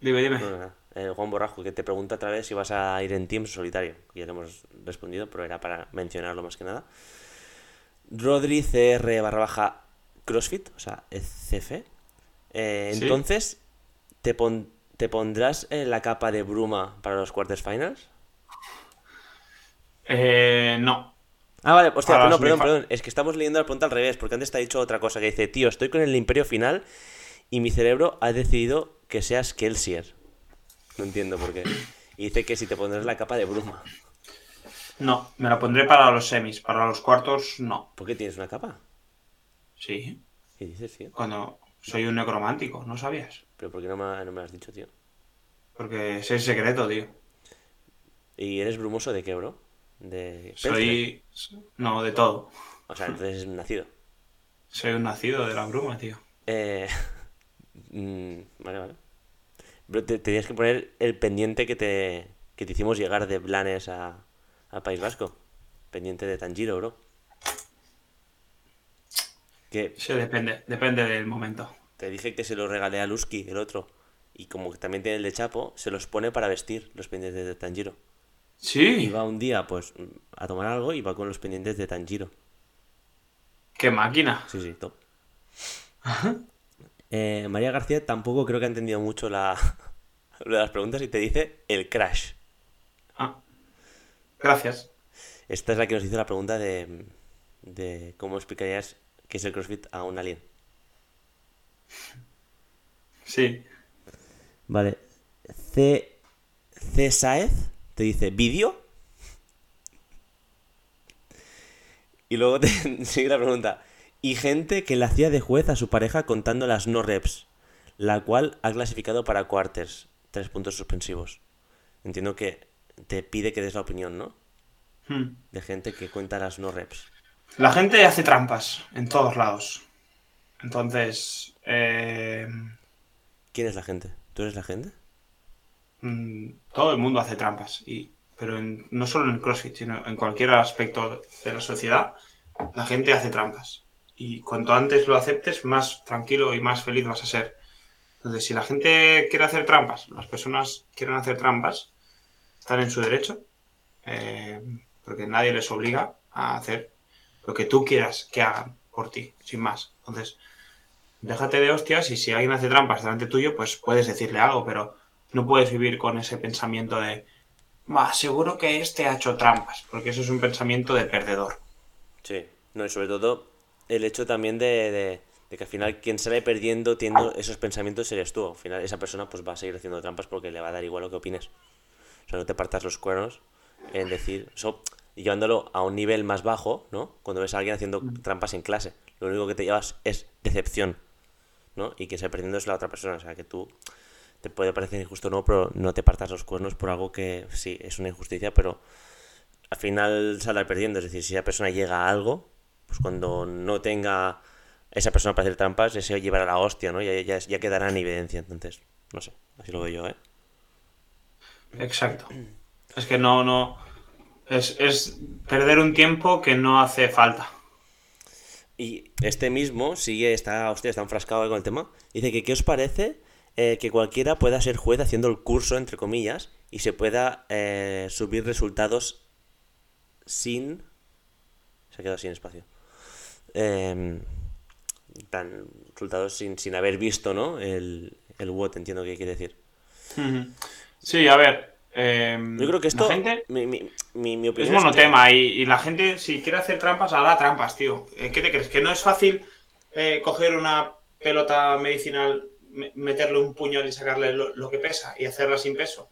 Dime, dime. No, no, no. Eh, Juan Borrajo, que te pregunta otra vez si vas a ir en Teams solitario. Ya le hemos respondido, pero era para mencionarlo más que nada. Rodri CR barra baja CrossFit, o sea, CF. Eh, Sí. entonces, ¿te, pon- ¿te pondrás eh, la capa de bruma para los quarters finals? Eh, no. Ah, vale, hostia, no, perdón, perdón. Es que estamos leyendo la pregunta al revés, porque antes te ha dicho otra cosa que dice, tío, estoy con el imperio final y mi cerebro ha decidido que seas Kelsier. No entiendo por qué. Y dice que si te pondrás la capa de bruma. No, me la pondré para los semis. Para los cuartos, no. ¿Por qué tienes una capa? Sí. ¿Qué dices, tío? Cuando soy un necromántico, ¿no sabías? Pero ¿por qué no me, no me lo has dicho, tío? Porque es el secreto, tío. ¿Y eres brumoso de qué, bro? De Soy. No, de todo. O sea, entonces es nacido. Soy un nacido de la bruma, tío. Eh... mm, vale, vale. Bro, te tenías que poner el pendiente que te, que te hicimos llegar de Blanes a, a País Vasco. Pendiente de Tanjiro, bro. Que Sí, depende, depende del momento. te dije que se lo regalé a Lusky, el otro. Y como que también tiene el de Chapo, se los pone para vestir los pendientes de Tanjiro. Y Sí, va un día, pues, a tomar algo y va con los pendientes de Tanjiro. qué máquina. Sí, sí, top. Eh, María García tampoco creo que ha entendido mucho la, lo de las preguntas y te dice el crash. Ah, gracias. Esta es la que nos hizo la pregunta de, de cómo explicarías qué es el CrossFit a un alien. Sí. Vale. C. C. Saez te dice vídeo. Y luego te sigue la pregunta. Y gente que le hacía de juez a su pareja contando las no reps, la cual ha clasificado para quarters. Tres puntos suspensivos. Entiendo que te pide que des la opinión, ¿no? Hmm. De gente que cuenta las no reps. La gente hace trampas en todos lados. Entonces, eh, ¿Quién es la gente? ¿Tú eres la gente? mm, todo el mundo hace trampas. Y, pero en- no solo en el CrossFit, sino en cualquier aspecto de la sociedad, la gente hace trampas. Y cuanto antes lo aceptes, más tranquilo y más feliz vas a ser. Entonces, si la gente quiere hacer trampas, las personas quieren hacer trampas, están en su derecho, eh, porque nadie les obliga a hacer lo que tú quieras que hagan por ti, sin más. Entonces, déjate de hostias y si alguien hace trampas delante tuyo, pues puedes decirle algo, pero no puedes vivir con ese pensamiento de, seguro que este ha hecho trampas, porque eso es un pensamiento de perdedor. Sí. No, y sobre todo el hecho también de, de- de que al final quien sale perdiendo teniendo esos pensamientos eres tú. Al final esa persona pues va a seguir haciendo trampas porque le va a dar igual lo que opines. O sea, no te partas los cuernos en decir eso y llevándolo a un nivel más bajo, ¿no? Cuando ves a alguien haciendo trampas en clase, lo único que te llevas es decepción, ¿no? Y que sale perdiendo es la otra persona. O sea, que tú te puede parecer injusto o no, pero no te partas los cuernos por algo que sí es una injusticia, pero al final saldrá perdiendo. Es decir, si esa persona llega a algo, pues cuando no tenga esa persona para hacer trampas, ese llevará la hostia, ¿no? Ya, ya, ya quedará en evidencia. Entonces, no sé, así lo veo yo, ¿eh? Exacto. Es que no, no. Es, es perder un tiempo que no hace falta. Y este mismo sigue, está, hostia, está enfrascado con el tema. Dice que, ¿qué os parece eh, que cualquiera pueda ser juez haciendo el curso, entre comillas, y se pueda eh, subir resultados sin... Se ha quedado sin espacio. Em, tan, resultados sin, sin haber visto, ¿no? El, el WOT, entiendo que quiere decir. Sí, a ver. em, Yo creo que esto, la gente mi, mi, mi, mi es opinión es que- monotema y, y la gente, si quiere hacer trampas, hará trampas, tío. Eh, ¿Qué te crees? ¿Que no es fácil eh, coger una pelota medicinal, me- meterle un puñal y sacarle lo, lo que pesa y hacerla sin peso?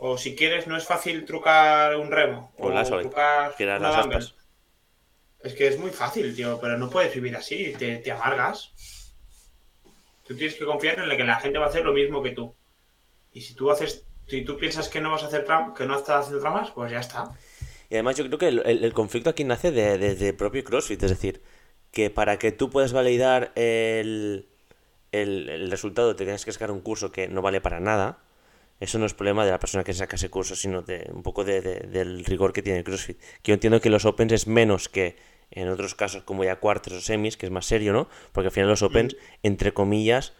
O si quieres, no es fácil trucar un remo. O O, las- trucar las aspas. Es que es muy fácil, tío, pero no puedes vivir así, te, te amargas. Tú tienes que confiar en que la gente va a hacer lo mismo que tú. Y si tú haces, si tú piensas que no vas a hacer tram, que no estás haciendo trampas, pues ya está. Y además yo creo que el, el- conflicto aquí nace de- desde el propio CrossFit, es decir, que para que tú puedas validar el, el, el resultado te tienes que sacar un curso que no vale para nada. Eso no es problema de la persona que saca ese curso, sino de un poco de, de- del rigor que tiene el CrossFit. Que yo entiendo que los Opens es menos que en otros casos como ya cuartos o semis, que es más serio, ¿no? Porque al final los Opens, entre comillas,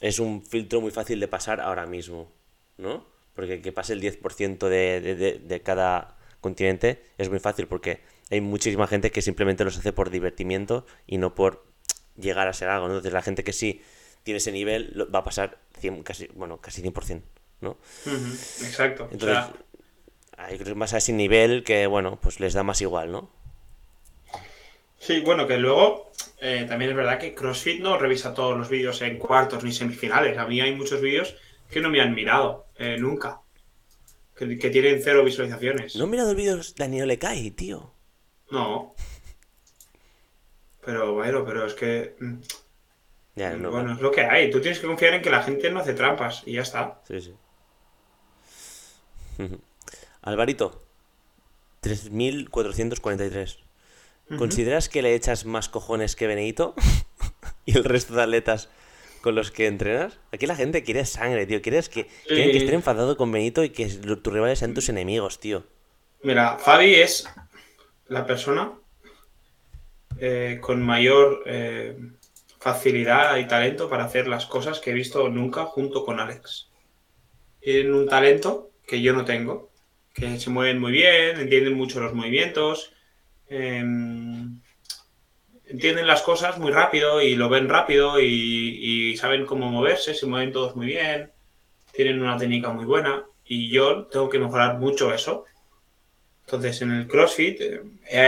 es un filtro muy fácil de pasar ahora mismo, ¿no? Porque que pase el 10% de, de, de, de cada continente es muy fácil porque hay muchísima gente que simplemente los hace por divertimiento y no por llegar a ser algo, ¿no? Entonces la gente que sí tiene ese nivel va a pasar 100, casi, bueno, casi 100%, ¿no? Exacto. Entonces, o sea, hay más a ese nivel que, bueno, pues les da más igual, ¿no? sí, bueno, que luego eh, también es verdad que CrossFit no revisa todos los vídeos en cuartos ni semifinales. A mí hay muchos vídeos que no me han mirado eh, nunca. Que, que tienen cero visualizaciones. No he mirado el vídeo de Daniel Lecay, tío. No. Pero bueno, pero es que. mm, Ya, no, bueno, es lo que hay. Tú tienes que confiar en que la gente no hace trampas y ya está. Sí, sí. Alvarito, 3443. ¿Consideras que le echas más cojones que Benito y el resto de atletas con los que entrenas? Aquí la gente quiere sangre, tío. Quieres que, quieren que estés enfadado con Benito y que tus rivales sean tus enemigos, tío. Mira, Fabi es la persona eh, con mayor eh, facilidad y talento para hacer las cosas que he visto nunca junto con Alex. Tienen un talento que yo no tengo, que se mueven muy bien, entienden mucho los movimientos, em, entienden las cosas muy rápido y lo ven rápido y, saben cómo moverse, se mueven todos muy bien, tienen una técnica muy buena y yo tengo que mejorar mucho eso. Entonces, en el CrossFit eh,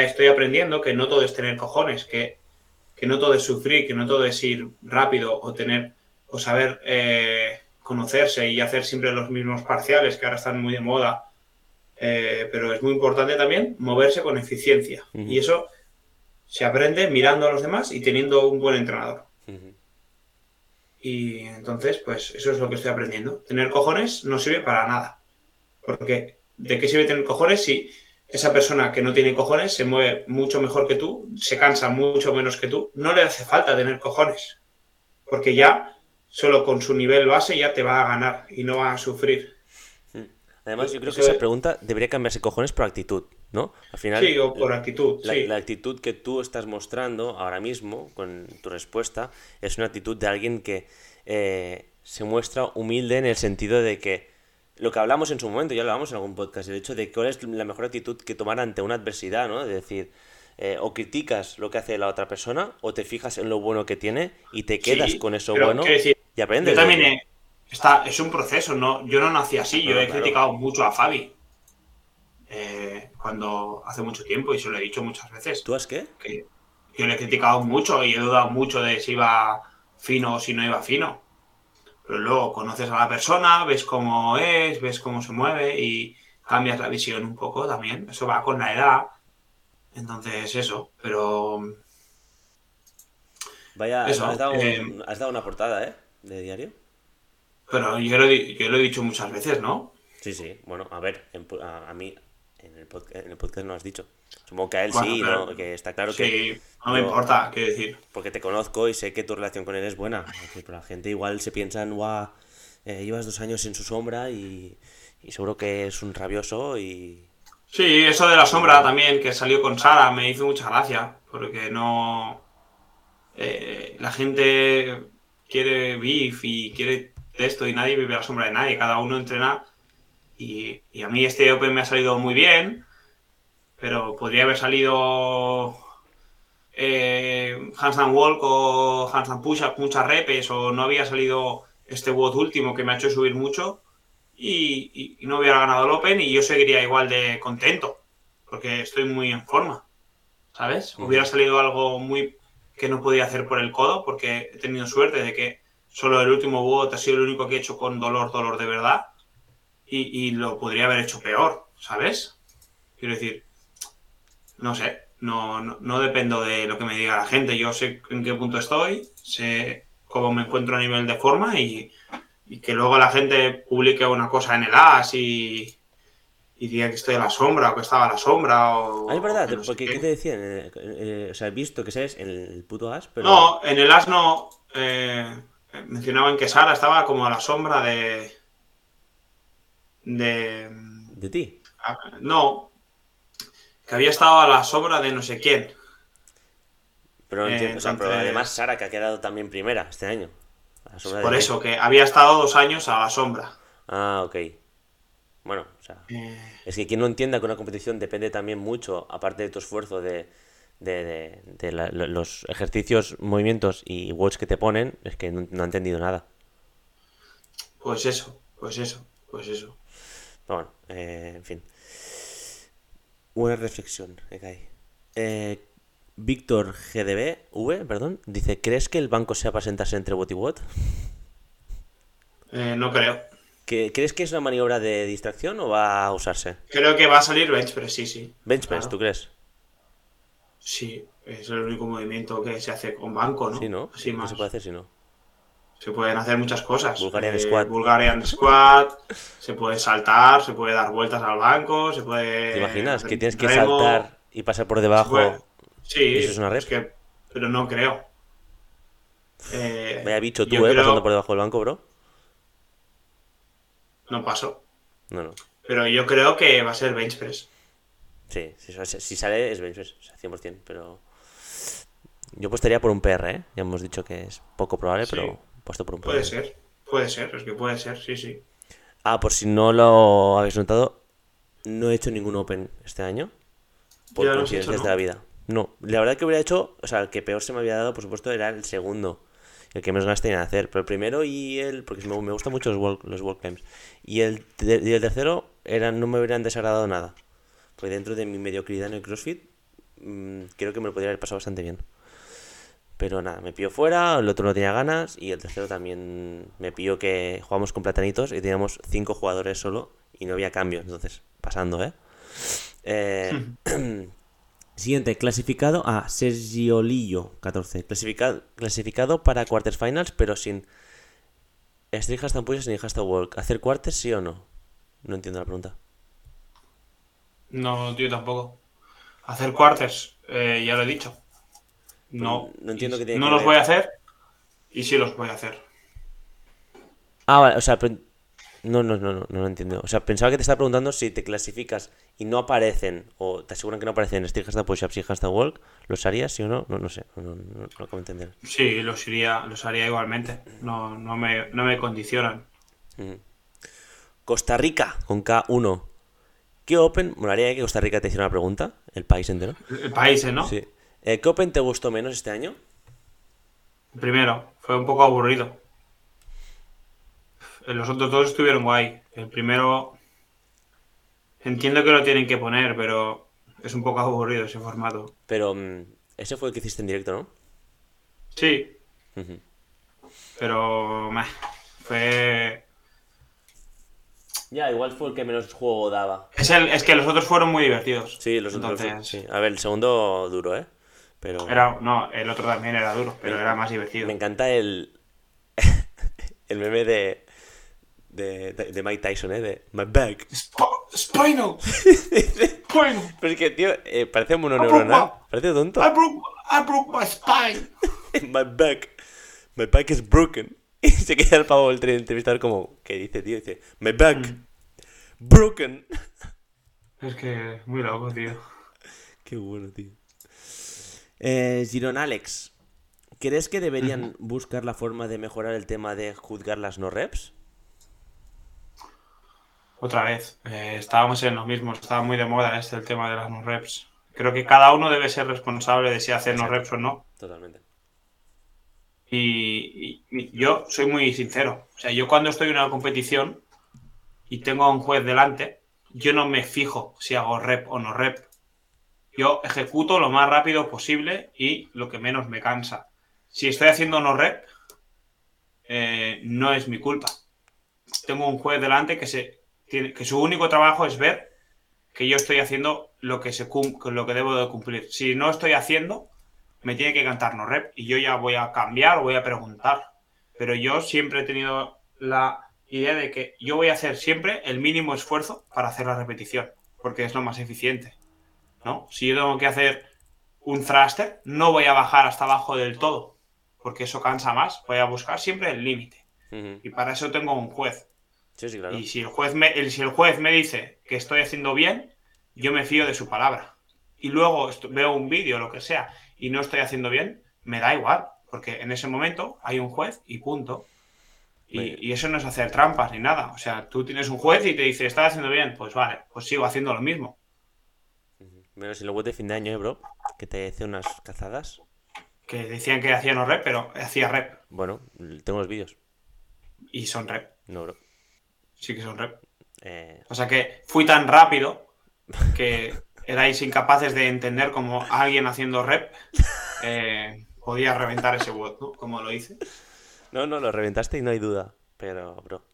estoy aprendiendo que no todo es tener cojones, que, que no todo es sufrir, que no todo es ir rápido o tener o saber eh, conocerse y hacer siempre los mismos parciales que ahora están muy de moda. Eh, pero es muy importante también moverse con eficiencia. Y eso se aprende mirando a los demás y teniendo un buen entrenador. Y entonces, pues eso es lo que estoy aprendiendo. Tener cojones no sirve para nada. Porque ¿de qué sirve tener cojones si esa persona que no tiene cojones se mueve mucho mejor que tú, se cansa mucho menos que tú? No le hace falta tener cojones. Porque ya, solo con su nivel base, ya te va a ganar y no va a sufrir. Además, yo creo que esa es- pregunta debería cambiarse cojones por actitud, ¿no? Al final, Sí, o por actitud. la, sí. la actitud que tú estás mostrando ahora mismo con tu respuesta es una actitud de alguien que eh, se muestra humilde en el sentido de que lo que hablamos en su momento, ya lo hablamos en algún podcast, el hecho de cuál es la mejor actitud que tomar ante una adversidad, ¿no? De decir, eh, o criticas lo que hace la otra persona o te fijas en lo bueno que tiene y te quedas Sí, con eso pero bueno decir, y aprendes. Yo también he- está, es un proceso, ¿no? Yo no nací así, yo he claro. criticado mucho a Fabi. eh, cuando hace mucho tiempo, y se lo he dicho muchas veces. ¿Tú has qué? que yo le he criticado mucho y he dudado mucho de si iba fino o si no iba fino. Pero luego conoces a la persona, ves cómo es, ves cómo se mueve y cambias la visión un poco también. Eso va con la edad. Entonces, eso. Pero Vaya, Eso, has, dado un- eh, has dado una portada, ¿eh? De diario. pero yo, lo, yo lo he dicho muchas veces, ¿no? Sí, sí. Bueno, a ver, en a, a mí en el, podcast, en el podcast no has dicho. Supongo que a él Bueno, sí, ¿no? Que está claro que... Sí, no me yo- importa, quiero decir. Porque te conozco y sé que tu relación con él es buena. Pero la gente igual se piensa en, guau, eh, llevas dos años en su sombra y, y seguro que es un rabioso y... Sí, eso de la sombra también, que salió con Sara, me hizo mucha gracia, porque no... eh, la gente quiere beef y quiere esto y nadie vive a la sombra de nadie, cada uno entrena y, y a mí este Open me ha salido muy bien, pero podría haber salido eh, handstand walk o handstand push-up, muchas repes, o no había salido este WOD último que me ha hecho subir mucho y, y- y no hubiera ganado el Open y yo seguiría igual de contento, porque estoy muy en forma, ¿sabes? Hubiera salido algo muy que no podía hacer por el codo, porque he tenido suerte de que solo el último WOD ha sido el único que he hecho con dolor, dolor de verdad, y, y lo podría haber hecho peor, ¿sabes? Quiero decir, no sé, no, no, no dependo de lo que me diga la gente. Yo sé en qué punto estoy, sé cómo me encuentro a nivel de forma y, y que luego la gente publique una cosa en el AS y, y diga que estoy a la sombra o que estaba a la sombra o... Ah, es verdad, no porque qué. ¿qué te decían? Eh, eh, o sea, he visto que sabes el, el puto as, pero. No, en el AS no eh, mencionaban que Sara estaba como a la sombra de... de... De ti. ah, No, que había estado a la sombra de no sé quién. Pero, no Eh, entiendo, o sea, pero además Sara, que ha quedado también primera este año. A la sombra de Por eso, que había estado dos años a la sombra. Ah, ok. Bueno, o sea. Eh, Es que quien no entienda que una competición depende también mucho, aparte de tu esfuerzo, de, de, de- de la- lo- los ejercicios, movimientos y watch que te ponen, es que no, no ha entendido nada. pues eso, pues eso, pues eso. Bueno, eh, en fin. Una reflexión, cae. Eh, Víctor GDB, V, perdón, dice, ¿crees que el banco sea para sentarse entre bot y? Eh, no creo. ¿Que- ¿Crees que es una maniobra de distracción o va a usarse? Creo que va a salir bench press, sí, sí. Bench press, Claro. ¿tú crees? Sí, es el único movimiento que se hace con banco, ¿no? Sí, ¿no? Así ¿Qué más. se puede hacer si no? Se pueden hacer muchas cosas. Bulgarian Eh, squat. Bulgarian squat, se puede saltar, se puede dar vueltas al banco, se puede... ¿Te imaginas que tienes que remo, saltar y pasar por debajo? Sí, ¿Y eso es una que- pero no creo. Eh, Vaya bicho tú, yo ¿eh? creo- Pasando por debajo del banco, bro. No pasó. No, no. Pero yo creo que va a ser bench press. Sí, si, si sale es bench press, o sea, 100%, pero... Yo apostaría por un PR, ¿eh? Ya hemos dicho que es poco probable, Sí. pero puesto por un Puede PR. ser, puede ser, es que puede ser, sí, sí. Ah, por si no lo habéis notado, no he hecho ningún Open este año. Por coincidencias ¿no? de la vida. No, la verdad que hubiera hecho, o sea, el que peor se me había dado, por supuesto, era el segundo. El que menos ganas tenía de hacer. Pero el primero y el. Porque me, me gustan mucho los wall, los wall climbs. Y el, y el tercero no me hubieran desagradado nada. Porque dentro de mi mediocridad en el CrossFit, mm, creo que me lo podría haber pasado bastante bien. Pero nada, me pilló fuera, el otro no tenía ganas y el tercero también me pilló que jugamos con platanitos y teníamos cinco jugadores solo y no había cambio, entonces pasando, ¿eh? Eh, Siguiente, clasificado a Sergiolillo, 14. Clasificado, clasificado para quarterfinals, pero sin street hashtag push ni hashtag walk. ¿Hacer quarters sí o no? No entiendo la pregunta. No, yo tampoco. Hacer quarters, eh, ya lo he dicho. No, Pues No entiendo qué tiene no que los ver. voy a hacer y sí los voy a hacer. Ah, vale, o sea, no, no, no, no, no lo entiendo. O sea, pensaba que te estaba preguntando si te clasificas y no aparecen, o te aseguran que no aparecen street hashtag push-ups y hashtag walk, ¿los harías sí o no? No, no sé, no, no, no, no lo de entender. Sí, los iría, los haría igualmente. No, no me, no me condicionan. Costa Rica, con K1. ¿Qué Open? Molaría que Costa Rica te hiciera una pregunta, el país entero. El país, ¿no? Sí. Eh, ¿Qué Open te gustó menos este año? Primero, fue un poco aburrido. Los otros dos estuvieron guay. El primero, entiendo que lo tienen que poner, pero es un poco aburrido ese formato. Pero mm, ese fue el que hiciste en directo, ¿no? Sí, pero meh, fue... Ya, igual fue el que menos juego daba. Es, el, es que los otros fueron muy divertidos. Sí, los otros. Entonces, Sí. A ver, el segundo duro, ¿eh? Pero Era, no, el otro también era duro, pero Me- era más divertido. me encanta el. el meme de, de. de de Mike Tyson, ¿eh? De My back. Sp- Spinal. Spinal. Pero es que, tío, eh, parece mononeuronal. Parece tonto. I broke, I broke my spine. My back. My back is broken. Y se queda el pavo el tre- entrevistador como. ¿Qué dice, tío? Dice, My back. Mm. Broken. Es que muy loco, tío. Qué bueno, tío. Eh, Giron Alex, ¿crees que deberían buscar la forma de mejorar el tema de juzgar las no reps? Otra vez, eh, estábamos en lo mismo, estaba muy de moda este el tema de las no reps. Creo que cada uno debe ser responsable de si hacer no reps o no. Totalmente. Y, y- yo soy muy sincero. O sea, yo cuando estoy en una competición y tengo a un juez delante, yo no me fijo si hago rep o no rep. Yo ejecuto lo más rápido posible y lo que menos me cansa. Si estoy haciendo no rep, eh, no es mi culpa. Tengo un juez delante que, se, que su único trabajo es ver que yo estoy haciendo lo que, se cum- lo que debo de cumplir. Si no estoy haciendo, me tiene que cantar no rep y yo ya voy a cambiar o voy a preguntar. Pero yo siempre he tenido la idea de que yo voy a hacer siempre el mínimo esfuerzo para hacer la repetición, porque es lo más eficiente. ¿no? Si yo tengo que hacer un thruster, no voy a bajar hasta abajo del todo, porque eso cansa más. Voy a buscar siempre el límite. Y para eso tengo un juez. Sí, sí, claro. Y si el juez me, el- si el juez me dice que estoy haciendo bien, yo me fío de su palabra. Y luego veo un vídeo lo que sea y no estoy haciendo bien, me da igual, porque en ese momento hay un juez y punto. Y, y eso no es hacer trampas ni nada. O sea, tú tienes un juez y te dice, ¿estás haciendo bien? Pues vale, pues sigo haciendo lo mismo. Menos en la web de fin de año, eh, bro. Que te hace unas cazadas. Que decían que hacía no rep, pero hacía rep. Bueno, tengo los vídeos. Y son rep. No, bro. Sí que son rep. Eh, O sea que fui tan rápido que erais incapaces de entender cómo alguien haciendo rep eh, podía reventar ese bot, ¿no? Como lo hice. No, no, lo reventaste y no hay duda. Pero, bro.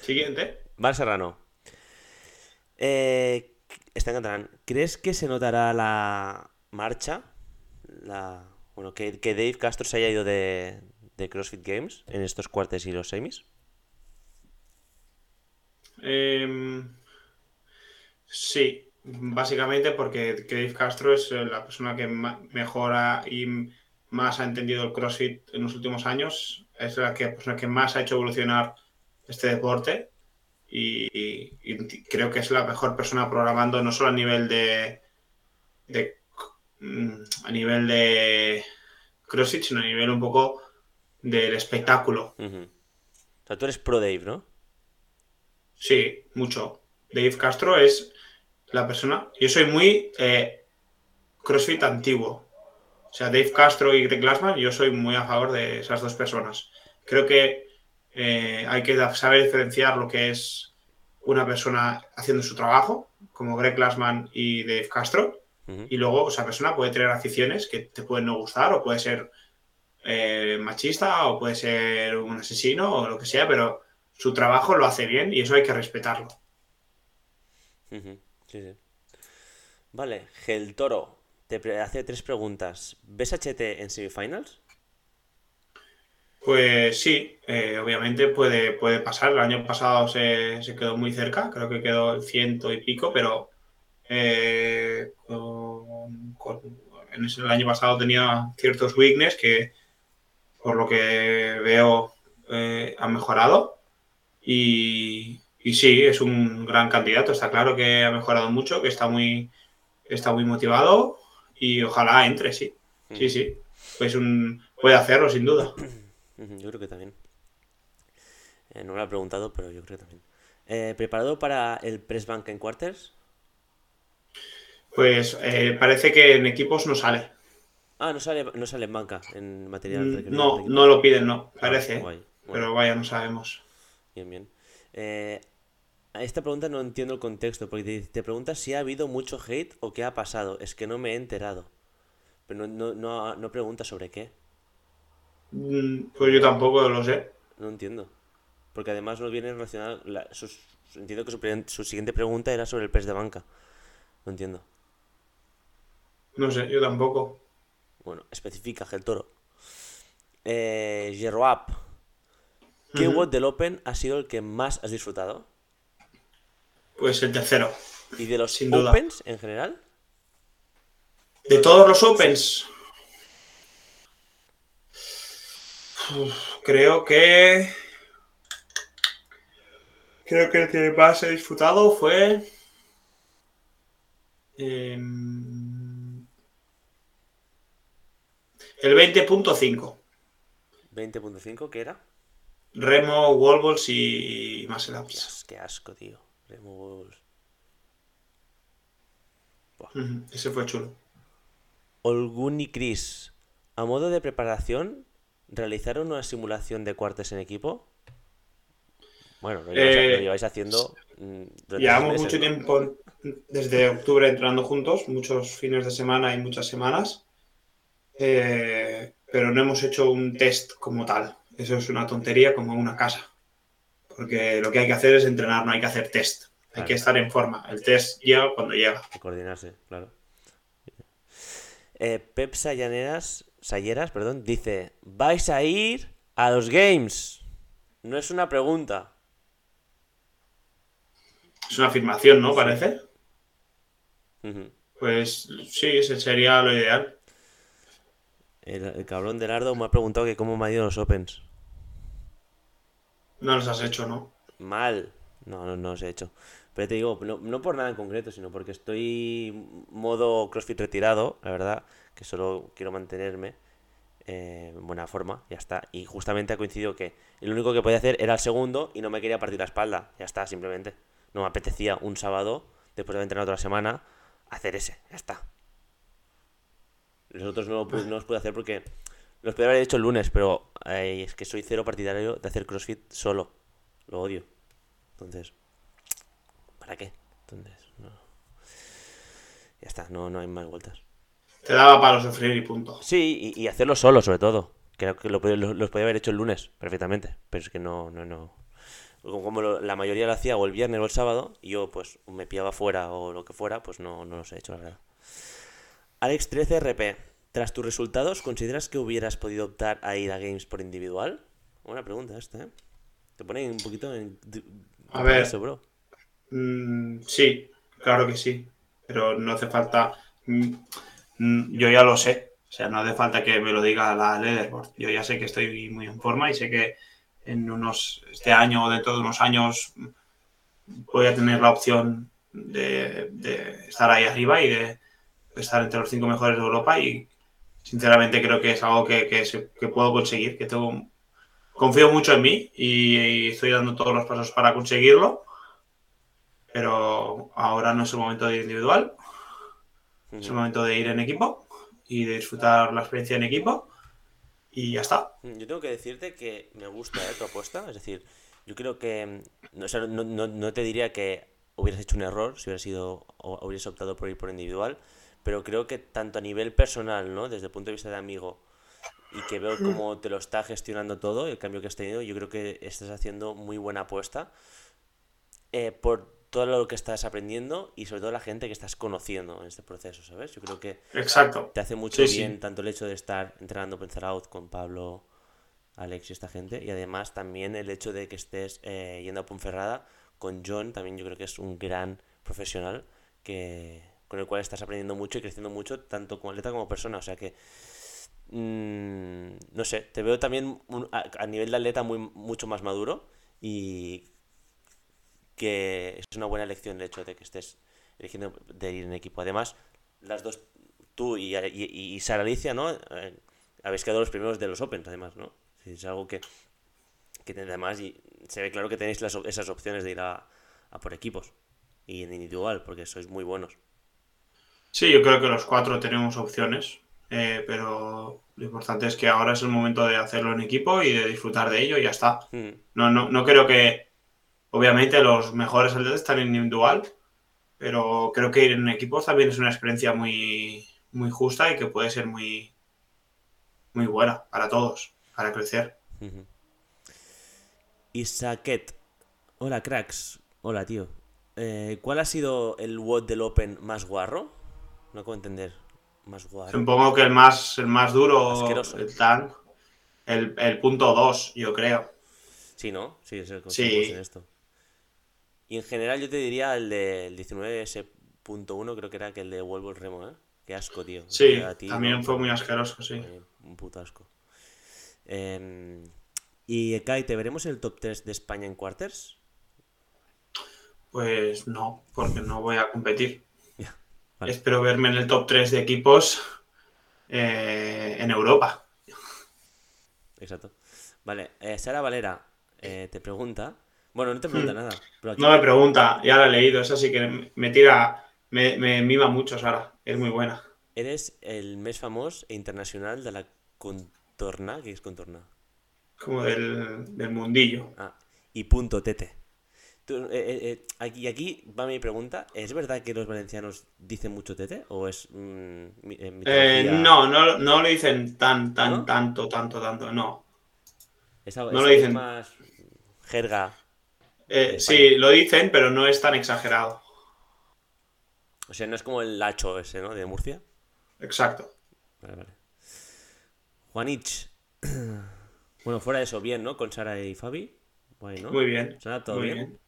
Siguiente. Val Serrano. Eh, está en. ¿Crees que se notará la marcha? La, bueno, que, que Dave Castro se haya ido de, de CrossFit Games en estos cuartos y los semis. Em, sí, básicamente porque Dave Castro es eh, la persona que mejora y más ha entendido el CrossFit en los últimos años. Es la que, persona que más ha hecho evolucionar este deporte y, creo que es la mejor persona programando no solo a nivel de, de mm, a nivel de CrossFit, sino a nivel un poco del espectáculo. Ujú. O sea, tú eres pro Dave, ¿no? Sí, mucho. Dave Castro es la persona. Yo soy muy eh, CrossFit antiguo. O sea, Dave Castro y Greg Glassman, yo soy muy a favor de esas dos personas. Creo que eh, hay que saber diferenciar lo que es una persona haciendo su trabajo, como Greg Glassman y Dave Castro, y luego esa persona puede tener aficiones que te pueden no gustar, o puede ser eh, machista, o puede ser un asesino, o lo que sea, pero su trabajo lo hace bien y eso hay que respetarlo. Ujú, Sí, sí. Vale, Gel Toro te hace tres preguntas. ¿Ves HT en semifinals? Pues sí, eh, obviamente puede, puede pasar. El año pasado se, se quedó muy cerca, creo que quedó el ciento y pico, pero eh, con- con- en ese- el año pasado tenía ciertos weakness que, por lo que veo, eh, han mejorado. Y, y sí, es un gran candidato. Está claro que ha mejorado mucho, que está muy, está muy motivado y ojalá entre, sí. Sí, sí. Pues un, puede hacerlo, sin duda. Yo creo que también. Eh, no me lo ha preguntado, pero yo creo que también. Eh, ¿preparado para el press bank en quarters? Pues eh, parece que en equipos no sale. Ah, no sale, no sale en banca, en material Mm, No, no lo piden, no. Ah, Parece. guay, bueno, Pero vaya, no sabemos. bien, bien. Eh, a esta pregunta no entiendo el contexto, porque te, te preguntas si ha habido mucho hate o qué ha pasado. Es que no me he enterado. Pero no, no, no, no pregunta sobre qué. Mm, Pues yo tampoco lo sé. No entiendo. Porque además no viene relacionado. la- sus- entiendo que su, su siguiente pregunta era sobre el press de banca. No entiendo. No sé, yo tampoco. Bueno, especifica el toro. Eh, Jeroap, ¿qué. WOD del Open ha sido el que más has disfrutado? Pues el tercero. ¿Y de los Sin duda. Opens en general? De todos los Opens. Uf, creo que. Creo que el que más he disfrutado fue. em, el 20.5. 20.5, ¿qué era? Remo, Wallballs y Muscle Ups. Qué asco, tío. Remo. Ujú, Ese fue chulo. Olgun y Chris, a modo de preparación, ¿realizaron una simulación de cuartos en equipo? Bueno, lo lleváis, Eh, lo lleváis haciendo mm, Llevamos meses, mucho ¿no? tiempo, desde octubre, entrenando juntos, muchos fines de semana y muchas semanas, eh, pero no hemos hecho un test como tal. Eso es una tontería como una casa, porque lo que hay que hacer es entrenar, no hay que hacer test. Hay que estar en forma. El test llega cuando llega. De coordinarse, claro. Eh, Pep Sayaneras, Sayeras, perdón, dice, ¿vais a ir a los games? No es una pregunta. Es una afirmación, ¿no? Parece. Pues sí, ese sería lo ideal. El, el cabrón de Nardo me ha preguntado que cómo me ha ido los Opens. No los has hecho, ¿no? Mal. No, no, no os he hecho. Pero te digo, no, no por nada en concreto, sino porque estoy modo CrossFit retirado, la verdad, que solo quiero mantenerme eh, en buena forma, ya está. Y justamente ha coincidido que el único que podía hacer era el segundo y no me quería partir la espalda, ya está, simplemente. No me apetecía un sábado, después de haber entrenado otra semana, hacer ese, ya está. Los otros no, lo pu- no los pude hacer porque los podría haber hecho el lunes, pero eh, es que soy cero partidario de hacer CrossFit solo. Lo odio. Entonces, ¿para qué? Entonces, no. Ya está, no, no hay más vueltas. Te daba para sufrir y punto. Sí, y, y hacerlo solo, sobre todo. Creo que lo, los podía haber hecho el lunes, perfectamente. Pero es que no, no, no. Como como lo- la mayoría lo hacía o el viernes o el sábado, y yo pues me pillaba fuera o lo que fuera, pues no, no los he hecho, la verdad. Alex 13RP, tras tus resultados, ¿consideras que hubieras podido optar a ir a Games por individual? Buena pregunta esta, ¿eh? Te pone un poquito en... A ver. Eso, bro. Mm, sí, claro que sí. Pero no hace falta. mm, mm, yo ya lo sé. O sea, no hace falta que me lo diga la leaderboard. Yo ya sé que estoy muy en forma y sé que en unos. Este año o dentro de unos años voy a tener la opción de, de estar ahí arriba y de estar entre los cinco mejores de Europa. Y sinceramente creo que es algo que, que puedo conseguir. Que tengo. Confío mucho en mí y, y estoy dando todos los pasos para conseguirlo pero ahora no es el momento de ir individual, es el momento de ir en equipo y de disfrutar la experiencia en equipo y ya está. Yo tengo que decirte que me gusta ¿eh? tu apuesta. Es decir, yo creo que. mm, o sea, no, no- no te diría que hubieras hecho un error si hubieras sido hubieras optado por ir por individual, pero creo que tanto a nivel personal, ¿no? Desde el punto de vista de amigo, y que veo cómo te lo está gestionando todo, el cambio que has tenido, yo creo que estás haciendo muy buena apuesta eh, por todo lo que estás aprendiendo y sobre todo la gente que estás conociendo en este proceso, ¿sabes? Yo creo que Exacto. te hace mucho Sí, sí. bien tanto el hecho de estar entrenando Pensar Out con Pablo, Alex y esta gente, y además también el hecho de que estés eh, yendo a Ponferrada con John, también yo creo que es un gran profesional que con el cual estás aprendiendo mucho y creciendo mucho, tanto como atleta como persona. O sea que, mm, no sé, te veo también un- a, nivel de atleta muy, mucho más maduro y que es una buena elección el hecho de que estés eligiendo de ir en equipo. Además, las dos, tú y, y, Sara Alicia, ¿no? Eh, habéis quedado los primeros de los Opens, además, ¿no? Es algo que, que además y se ve claro que tenéis las, esas opciones de ir a, a por equipos y en individual, porque sois muy buenos. Sí, yo creo que los cuatro tenemos opciones, eh, pero lo importante es que ahora es el momento de hacerlo en equipo y de disfrutar de ello y ya está. Mm, No, no, no creo que, obviamente, los mejores atletas están en individual, pero creo que ir en equipos también es una experiencia muy, muy justa y que puede ser muy, muy buena para todos, para crecer. ujú. Isaquet. Hola, cracks. Hola, tío. Eh, ¿Cuál ha sido el WOD del Open más guarro? No puedo entender. Más guarro. Supongo que el más, el más duro, Asqueroso. el tan, el, el punto 2, yo creo. Sí, ¿no? Sí, es el que Sí. en esto. Y en general yo te diría el del 19S.1, creo que era que el de Vuelvo el Remo, ¿eh? Qué asco, tío. Sí, ti, también ¿no? fue muy asqueroso, sí. Eh, un puto asco. Em, y Kai, ¿te veremos el top 3 de España en quarters? Pues no, porque no voy a competir. Vale. Espero verme en el top 3 de equipos eh, en Europa. Exacto. Vale, eh, Sara Valera eh, te pregunta. Bueno, no te pregunta nada. Pero aquí Hmm. No me pregunta, ya la he leído, esa sí que me tira, me, me mima mucho, Sara, es muy buena. eres el més famós e internacional de la contorna. ¿Qué es contorna? Como del, del mundillo. Ah, y punto tete. Tú, eh, eh, eh, aquí, aquí va mi pregunta. ¿Es verdad que los valencianos dicen mucho tete? ¿O es mm, mi- mitología? no, no, no lo dicen tan, tan, ¿No? tanto, tanto, tanto, no. No es lo dicen. más jerga. Sí, lo dicen, pero no es tan exagerado. O sea, no es como el lacho ese, ¿no? De Murcia. Exacto. Vale, vale. Juanich. Bueno, fuera de eso, bien, ¿no? Con Sara y Fabi. Guay, ¿no? Muy bien. ¿Se han adaptado Muy bien? bien.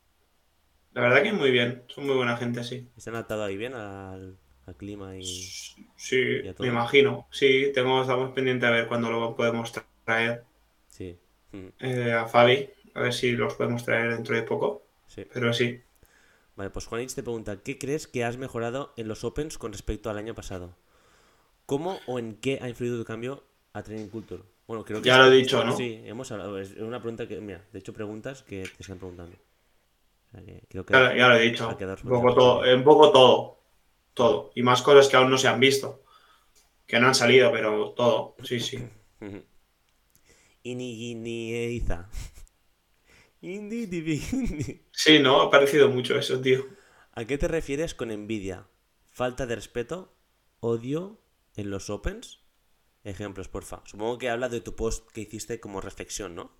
La verdad que muy bien. Son muy buena gente, sí. ¿Se han adaptado ahí bien al, al clima y... Sí, ¿Y a todo? me imagino. Sí, tengo, estamos pendientes a ver cuándo lo podemos traer Sí. Mm, eh, a Fabi. A ver si los podemos traer dentro de poco. sí. Pero sí. Vale, pues Juanich te pregunta, ¿qué crees que has mejorado en los Opens con respecto al año pasado? ¿Cómo o en qué ha influido tu cambio a Training Culture? Bueno, creo que Ya lo he dicho, ¿no? Sí, hemos hablado. Es una pregunta que, mira, de hecho preguntas que te están preguntando. Creo que Ya, ya lo he dicho. quedado Un poco, todo, un poco todo. Todo. Y más cosas que aún no se han visto. Que no han salido, pero todo. Sí, sí. Ujú. Iniguinieiza. Indi divi- Sí, ¿no? Ha parecido mucho eso, tío. ¿A qué te refieres con envidia? ¿Falta de respeto? ¿Odio en los Opens? Ejemplos, porfa. Supongo que habla de tu post que hiciste como reflexión, ¿no?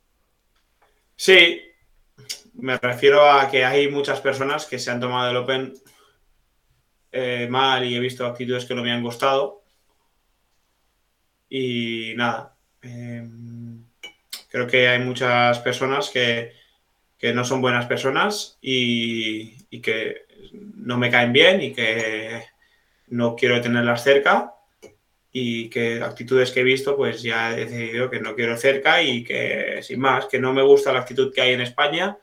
Sí, me refiero a que hay muchas personas que se han tomado el Open eh, mal y he visto actitudes que no me han gustado. Y nada, eh, creo que hay muchas personas que, que no son buenas personas y que no me caen bien y que no quiero tenerlas cerca y que actitudes que he visto pues ya he decidido que no quiero cerca y que sin más, que no me gusta la actitud que hay en España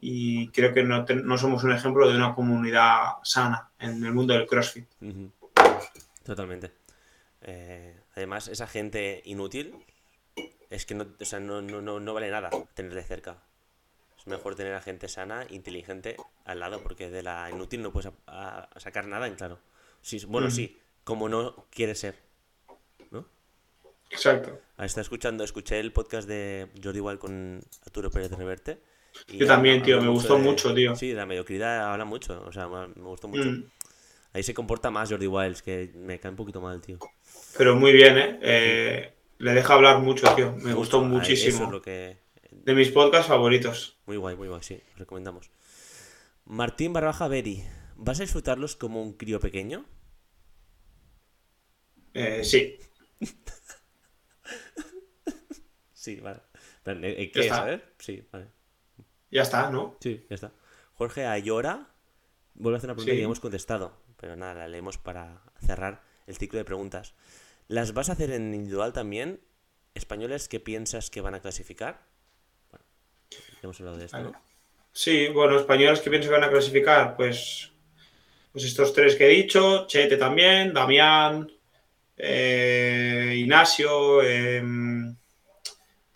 y creo que no, te- no somos un ejemplo de una comunidad sana en el mundo del CrossFit. Totalmente. Eh, además, esa gente inútil es que no, o sea, no, no, no, no vale nada tenerle cerca. Es mejor tener a gente sana, inteligente al lado, porque de la inútil no puedes a- a sacar nada en claro. Sí, bueno, Mm. sí, como no quiere ser. Exacto. Ah, Está escuchando, escuché el podcast de Jordi Wild con Arturo Pérez de Reverte. y Yo también, habla- tío, habla me gustó de- mucho, tío. Sí, de la mediocridad habla mucho, o sea, me gustó mucho. Mm, Ahí se comporta más Jordi Wild, que me cae un poquito mal, tío. Pero muy bien, ¿eh? Eh, Le deja hablar mucho, tío. Me gustó Mucho, muchísimo. Eso es lo que... De mis podcasts favoritos. Muy guay, muy guay, sí, recomendamos. Martín Barbaja Beri, ¿vas a disfrutarlos como un crío pequeño? Eh, sí. Sí, vale. Eh, eh, Ya ¿Qué está. ¿sabes? Sí, vale. Ya está, ¿no? Sí, ya está. Jorge Ayora vuelve a hacer una pregunta Sí. que ya hemos contestado, pero nada, la leemos para cerrar el ciclo de preguntas. ¿Las vas a hacer en individual también? ¿Españoles que piensas que van a clasificar? Bueno, ya hemos hablado de esto, ¿no? Sí, bueno, españoles que pienso que van a clasificar, pues, pues estos tres que he dicho, Chete también, Damián, eh, Ignacio, em,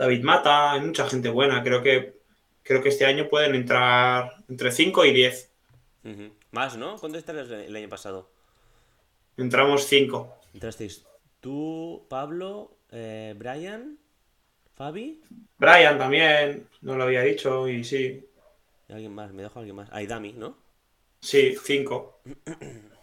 David Mata, hay mucha gente buena. Creo que, creo que este año pueden entrar entre 5 y 10. Ujú. Más, ¿no? ¿Cuánto estarías el año pasado? Entramos 5. Entrasteis tú, Pablo, eh, Brian, Fabi Brian también, no lo había dicho, y sí, y alguien más, me dejo alguien más. Aidami, ¿no? sí, 5.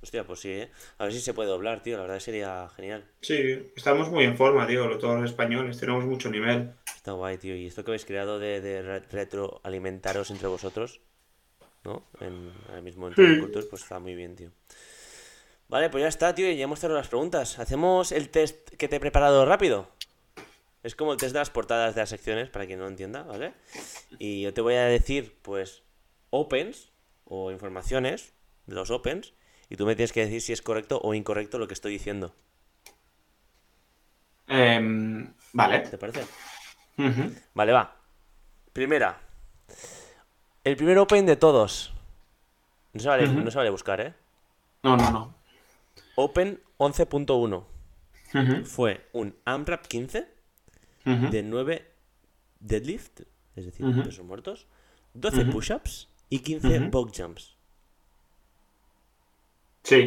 Hostia, pues sí, ¿eh? A ver si se puede doblar, tío, la verdad sería genial. Sí, estamos muy en forma, tío, todos los españoles, tenemos mucho nivel. Está guay, tío. Y esto que habéis creado de, de re- retroalimentaros entre vosotros, ¿no? En, ahora mismo en Training Cultures, pues está muy bien, tío. Vale, pues ya está, tío, y ya hemos cerrado las preguntas. ¿Hacemos el test que te he preparado rápido? Es como el test de las portadas de las secciones, para quien no lo entienda, ¿vale? Y yo te voy a decir, pues, opens o informaciones de los opens, y tú me tienes que decir si es correcto o incorrecto lo que estoy diciendo. Em, vale. ¿Te parece? Vale, va. Primera. El primer Open de todos. No se vale, no se vale buscar, ¿eh? No, no, no. Open 11.1 Ujú, fue un AMRAP 15 ujú. de 9 deadlift, es decir, pesos muertos, 12 Ujú. push-ups y 15 Ujú. box jumps. Sí,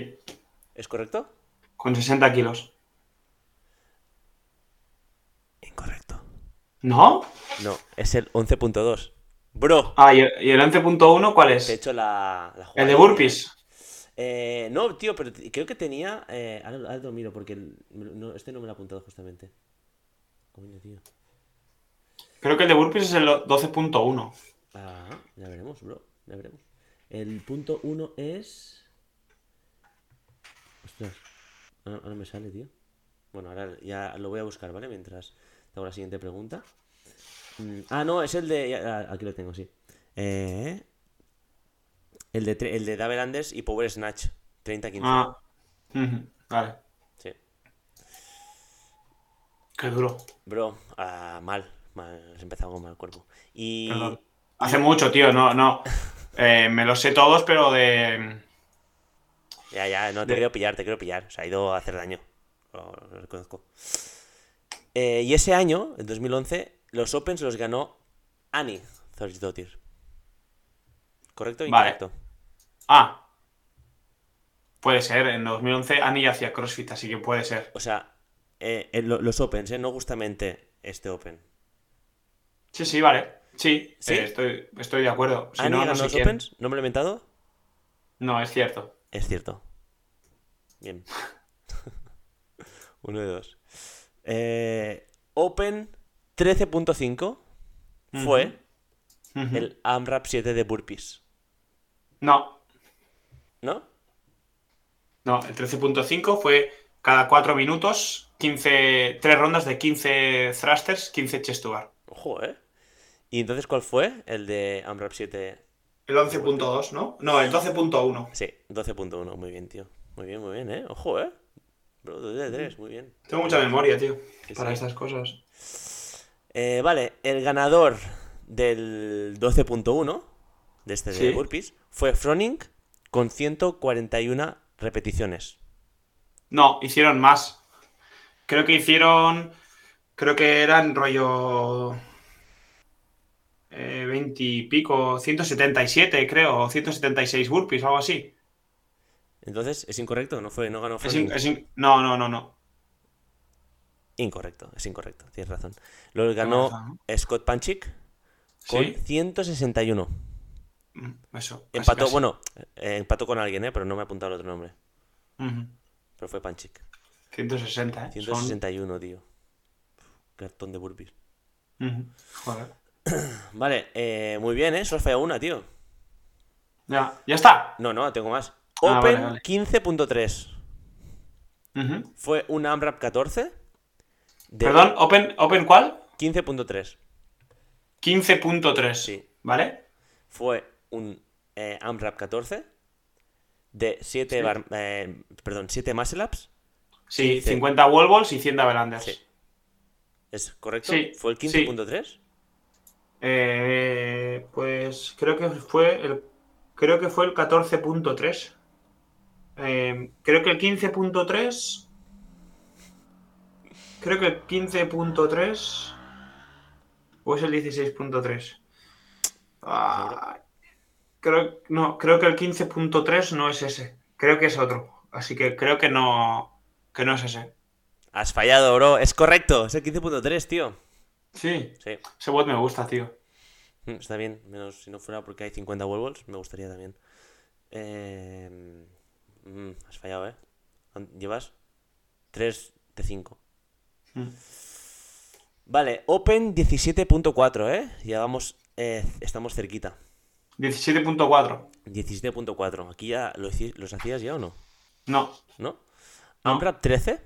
¿Es correcto? con 60 kilos. Incorrecto. ¿No? No, es el 11.2. Bro, Ah, ¿y el, y el 11.1 cuál es? hecho la, la El de burpees. Eh, no, tío, pero creo que tenía. Eh, ahora, ahora lo miro porque el- no, este no me lo ha apuntado justamente. Coño, tío. Creo que el de burpees es el 12.1. Ah, ya veremos, bro. Ya veremos. El punto 1 es. Ostras. Ahora, ahora me sale, tío. Bueno, ahora ya lo voy a buscar, ¿vale? Mientras te hago la siguiente pregunta. Mm, ah, no, es el de. ya- ah, aquí lo tengo, sí. Eh, el de, el de Anders y Power Snatch. 30-15. Ah. Vale. Sí. Qué duro. Bro, ah, mal. mal. Has empezado con mal cuerpo. Y. Perdón. Hace mucho, tío. No, no. Eh, me los sé todos, pero de. Ya, ya, no te De- quiero pillar, te quiero pillar. Se ha ido a hacer daño. Lo, lo reconozco. Eh, y ese año, en 2011, los Opens los ganó Annie Thorsdottir. ¿Correcto o Vale. incorrecto? Ah. Puede ser. En 2011 Ani ya hacía CrossFit, así que puede ser. O sea, eh, eh, lo- los Opens, ¿eh? No justamente este Open. Sí, sí, vale. Sí, ¿Sí? eh, estoy, estoy de acuerdo. Si ¿Annie no, no ganó los quién. Opens? ¿No me lo he inventado? No, es cierto. Es cierto. Bien. Uno de dos. Eh, Open 13.5 fue Ujú. el AMRAP 7 de burpees. No, ¿No? no. El 13.5 fue cada 4 minutos, 15, 3 rondas de 15 thrusters, 15 chest to bar. Ojo, ¿eh? ¿Y entonces cuál fue el de AMRAP 7? El 11.2, ¿no? No, el 12.1. Sí, 12.1. Muy bien, tío. Muy bien, muy bien, ¿eh? Ojo, ¿eh? Bro, 2 de 3, muy bien. Tengo mucha memoria, tío, para sí. estas cosas. Eh, vale, el ganador del 12.1 de este de Sí. burpees fue Froning con 141 repeticiones. No, hicieron más. Creo que hicieron. Creo que eran rollo. Eh, 20 y pico, 177, creo, o 176 burpees, algo así. Entonces, ¿es incorrecto? No fue, no ganó in- in- no, no, no, no. Incorrecto, es incorrecto, tienes razón. Lo ganó razón, Scott Panchik con Sí. 161. Mm, Eso. casi, Empató, casi. bueno, eh, empató con alguien, ¿eh? Pero no me ha apuntado el otro nombre. Pero fue Panchik. 160, ¿eh? Son- 161, tío. Cartón de burpees. Joder. Vale, eh, muy bien, ¿eh? Solo fallado una, tío. Ya, ya está. No, no, tengo más. Ah, Open vale, vale. 15.3. Ujú. Fue un AMRAP 14. De Perdón, Open, Open ¿cuál? 15.3. 15.3. Sí. ¿Vale? Fue un eh, AMRAP 14. De 7 Sí. bar- eh, perdón, 7 muscle ups. Sí, 15. 50 wall balls y 100 double unders. Sí. ¿Es correcto? Sí, ¿Fue el 15.3? Eh, pues creo que fue el creo que fue el 14.3. Eh, creo que el 15.3 creo que el 15.3 o es el 16.3. Ah, creo no, creo que el 15.3 no es ese. Creo que es otro. Así que creo que no que no es ese. Has fallado, bro. Es correcto. Es el 15.3, tío. Sí, Sí. ese bot me gusta, tío. Mm, Está bien. Menos si no fuera porque hay 50 wall balls, me gustaría también. Eh, mm, has fallado, ¿eh? Llevas 3 de 5. Mm. Vale, Open 17.4, ¿eh? Ya vamos, eh, estamos cerquita. 17.4. 17.4. Aquí ya lo los hacías ya o no? No. ¿No? No. AMRAP 13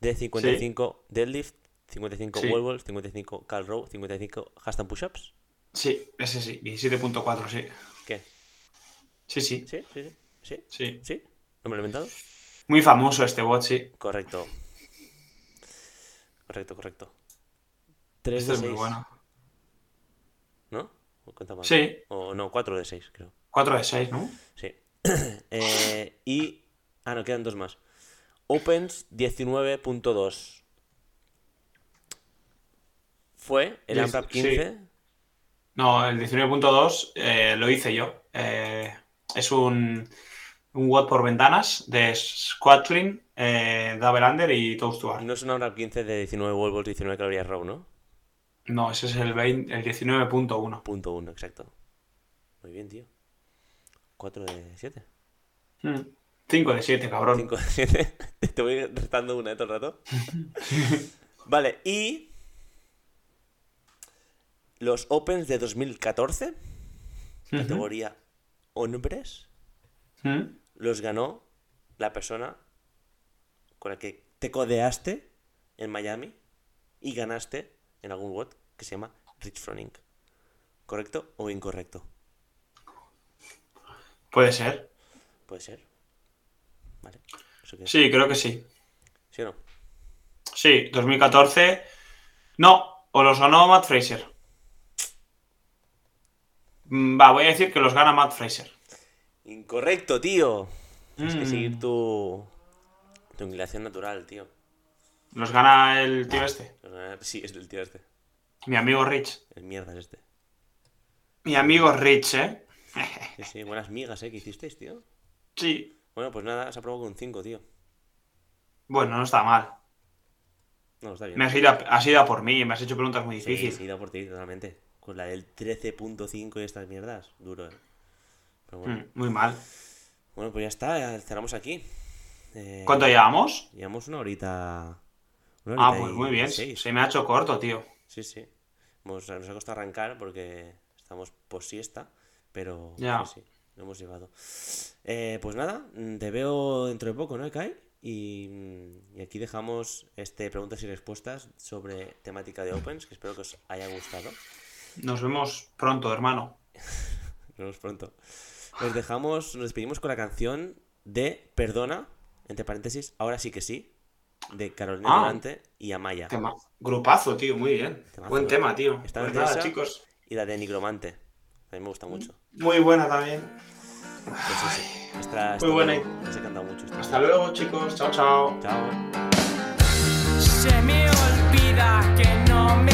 de 55 deadlift, 55 Sí. wall balls, 55 cal row, 55 handstand push-ups. Sí, ese sí, 17.4, sí. ¿Qué? Sí, sí, ¿Sí? ¿Sí? ¿Sí? ¿Sí? sí. ¿Sí? ¿No me lo he inventado? Muy famoso este bot, sí. Correcto. Correcto, correcto. 3 Este de es muy 6. bueno. ¿No? Cuenta mal. Sí. O no, 4 de 6, creo. 4 de 6, ¿no? Sí. Eh, y. Ah, no, quedan dos más. Opens 19.2. Fue el AMRAP sí. 15. No, el 19.2 eh, lo hice yo. Eh, es un, un WOD por ventanas de Squatling, eh, Double Under y Toast. No es un AMRAP 15 de 19 volts, 19 calorías raw, ¿no? No, ese es el, 20 el 19.1. Punto 1, exacto. Muy bien, tío. 4 de 7. 5 de 7, cabrón. 5 de 7. Te voy restando una de todo el rato. Vale, y. Los Opens de 2014, categoría hombres, los ganó la persona con la que te codeaste en Miami y ganaste en algún WOD que se llama Rich Froning. ¿Correcto o incorrecto? Puede ser. Puede ser. Vale. Sí, creo que sí. ¿Sí o no? Sí, 2014. No, o los ganó Matt Fraser. Mm, Va, voy a decir que los gana Matt Fraser. Incorrecto, tío. Tienes que Mm. seguir tu, tu inclinación natural, tío. Los gana el tío este. Sí, es del tío este. Mi amigo Rich. El mierda es este. Mi amigo Rich, ¿eh? Sí, sí, buenas migas, ¿eh? Que hicisteis, tío. Sí. Bueno, pues nada, se aprobó con 5, tío. Bueno, no está mal. No, está bien. Me has ido, a, has ido a por mí, me has hecho preguntas muy Sí, difíciles. sí, da por ti, totalmente. Con la del 13.5 y estas mierdas. Duro, ¿eh? Pero bueno. Mm, muy mal. Bueno, pues ya está, ya cerramos aquí. Eh, ¿Cuánto llevamos? Llevamos una horita. Una Ah, pues muy bien. seis. Se me ha hecho corto, tío. Sí, sí. Hemos- nos ha costado arrancar porque estamos post siesta, pero Ya. sí, sí, lo hemos llevado. Eh, pues nada, mm, te veo dentro de poco, ¿no, Kai? Y, mm, y aquí dejamos este preguntas y respuestas sobre temática de Opens, que espero que os haya gustado. Nos vemos pronto, hermano. Nos vemos pronto. Nos dejamos, nos despedimos con la canción de Perdona, entre paréntesis, ahora sí que sí, de Carolina Ah. Durante y Amaya. Tema. Grupazo, tío, muy bien. Temazo, Buen tema, tío. Está Pues nada, chicos. Y la de Nigromante. A mí me gusta mucho. Muy buena también. Pues sí, sí. Esta Muy buena. me- Se canta mucho. esta. Hasta luego, chicos. Chao, chao. Chao. Se me olvida que no me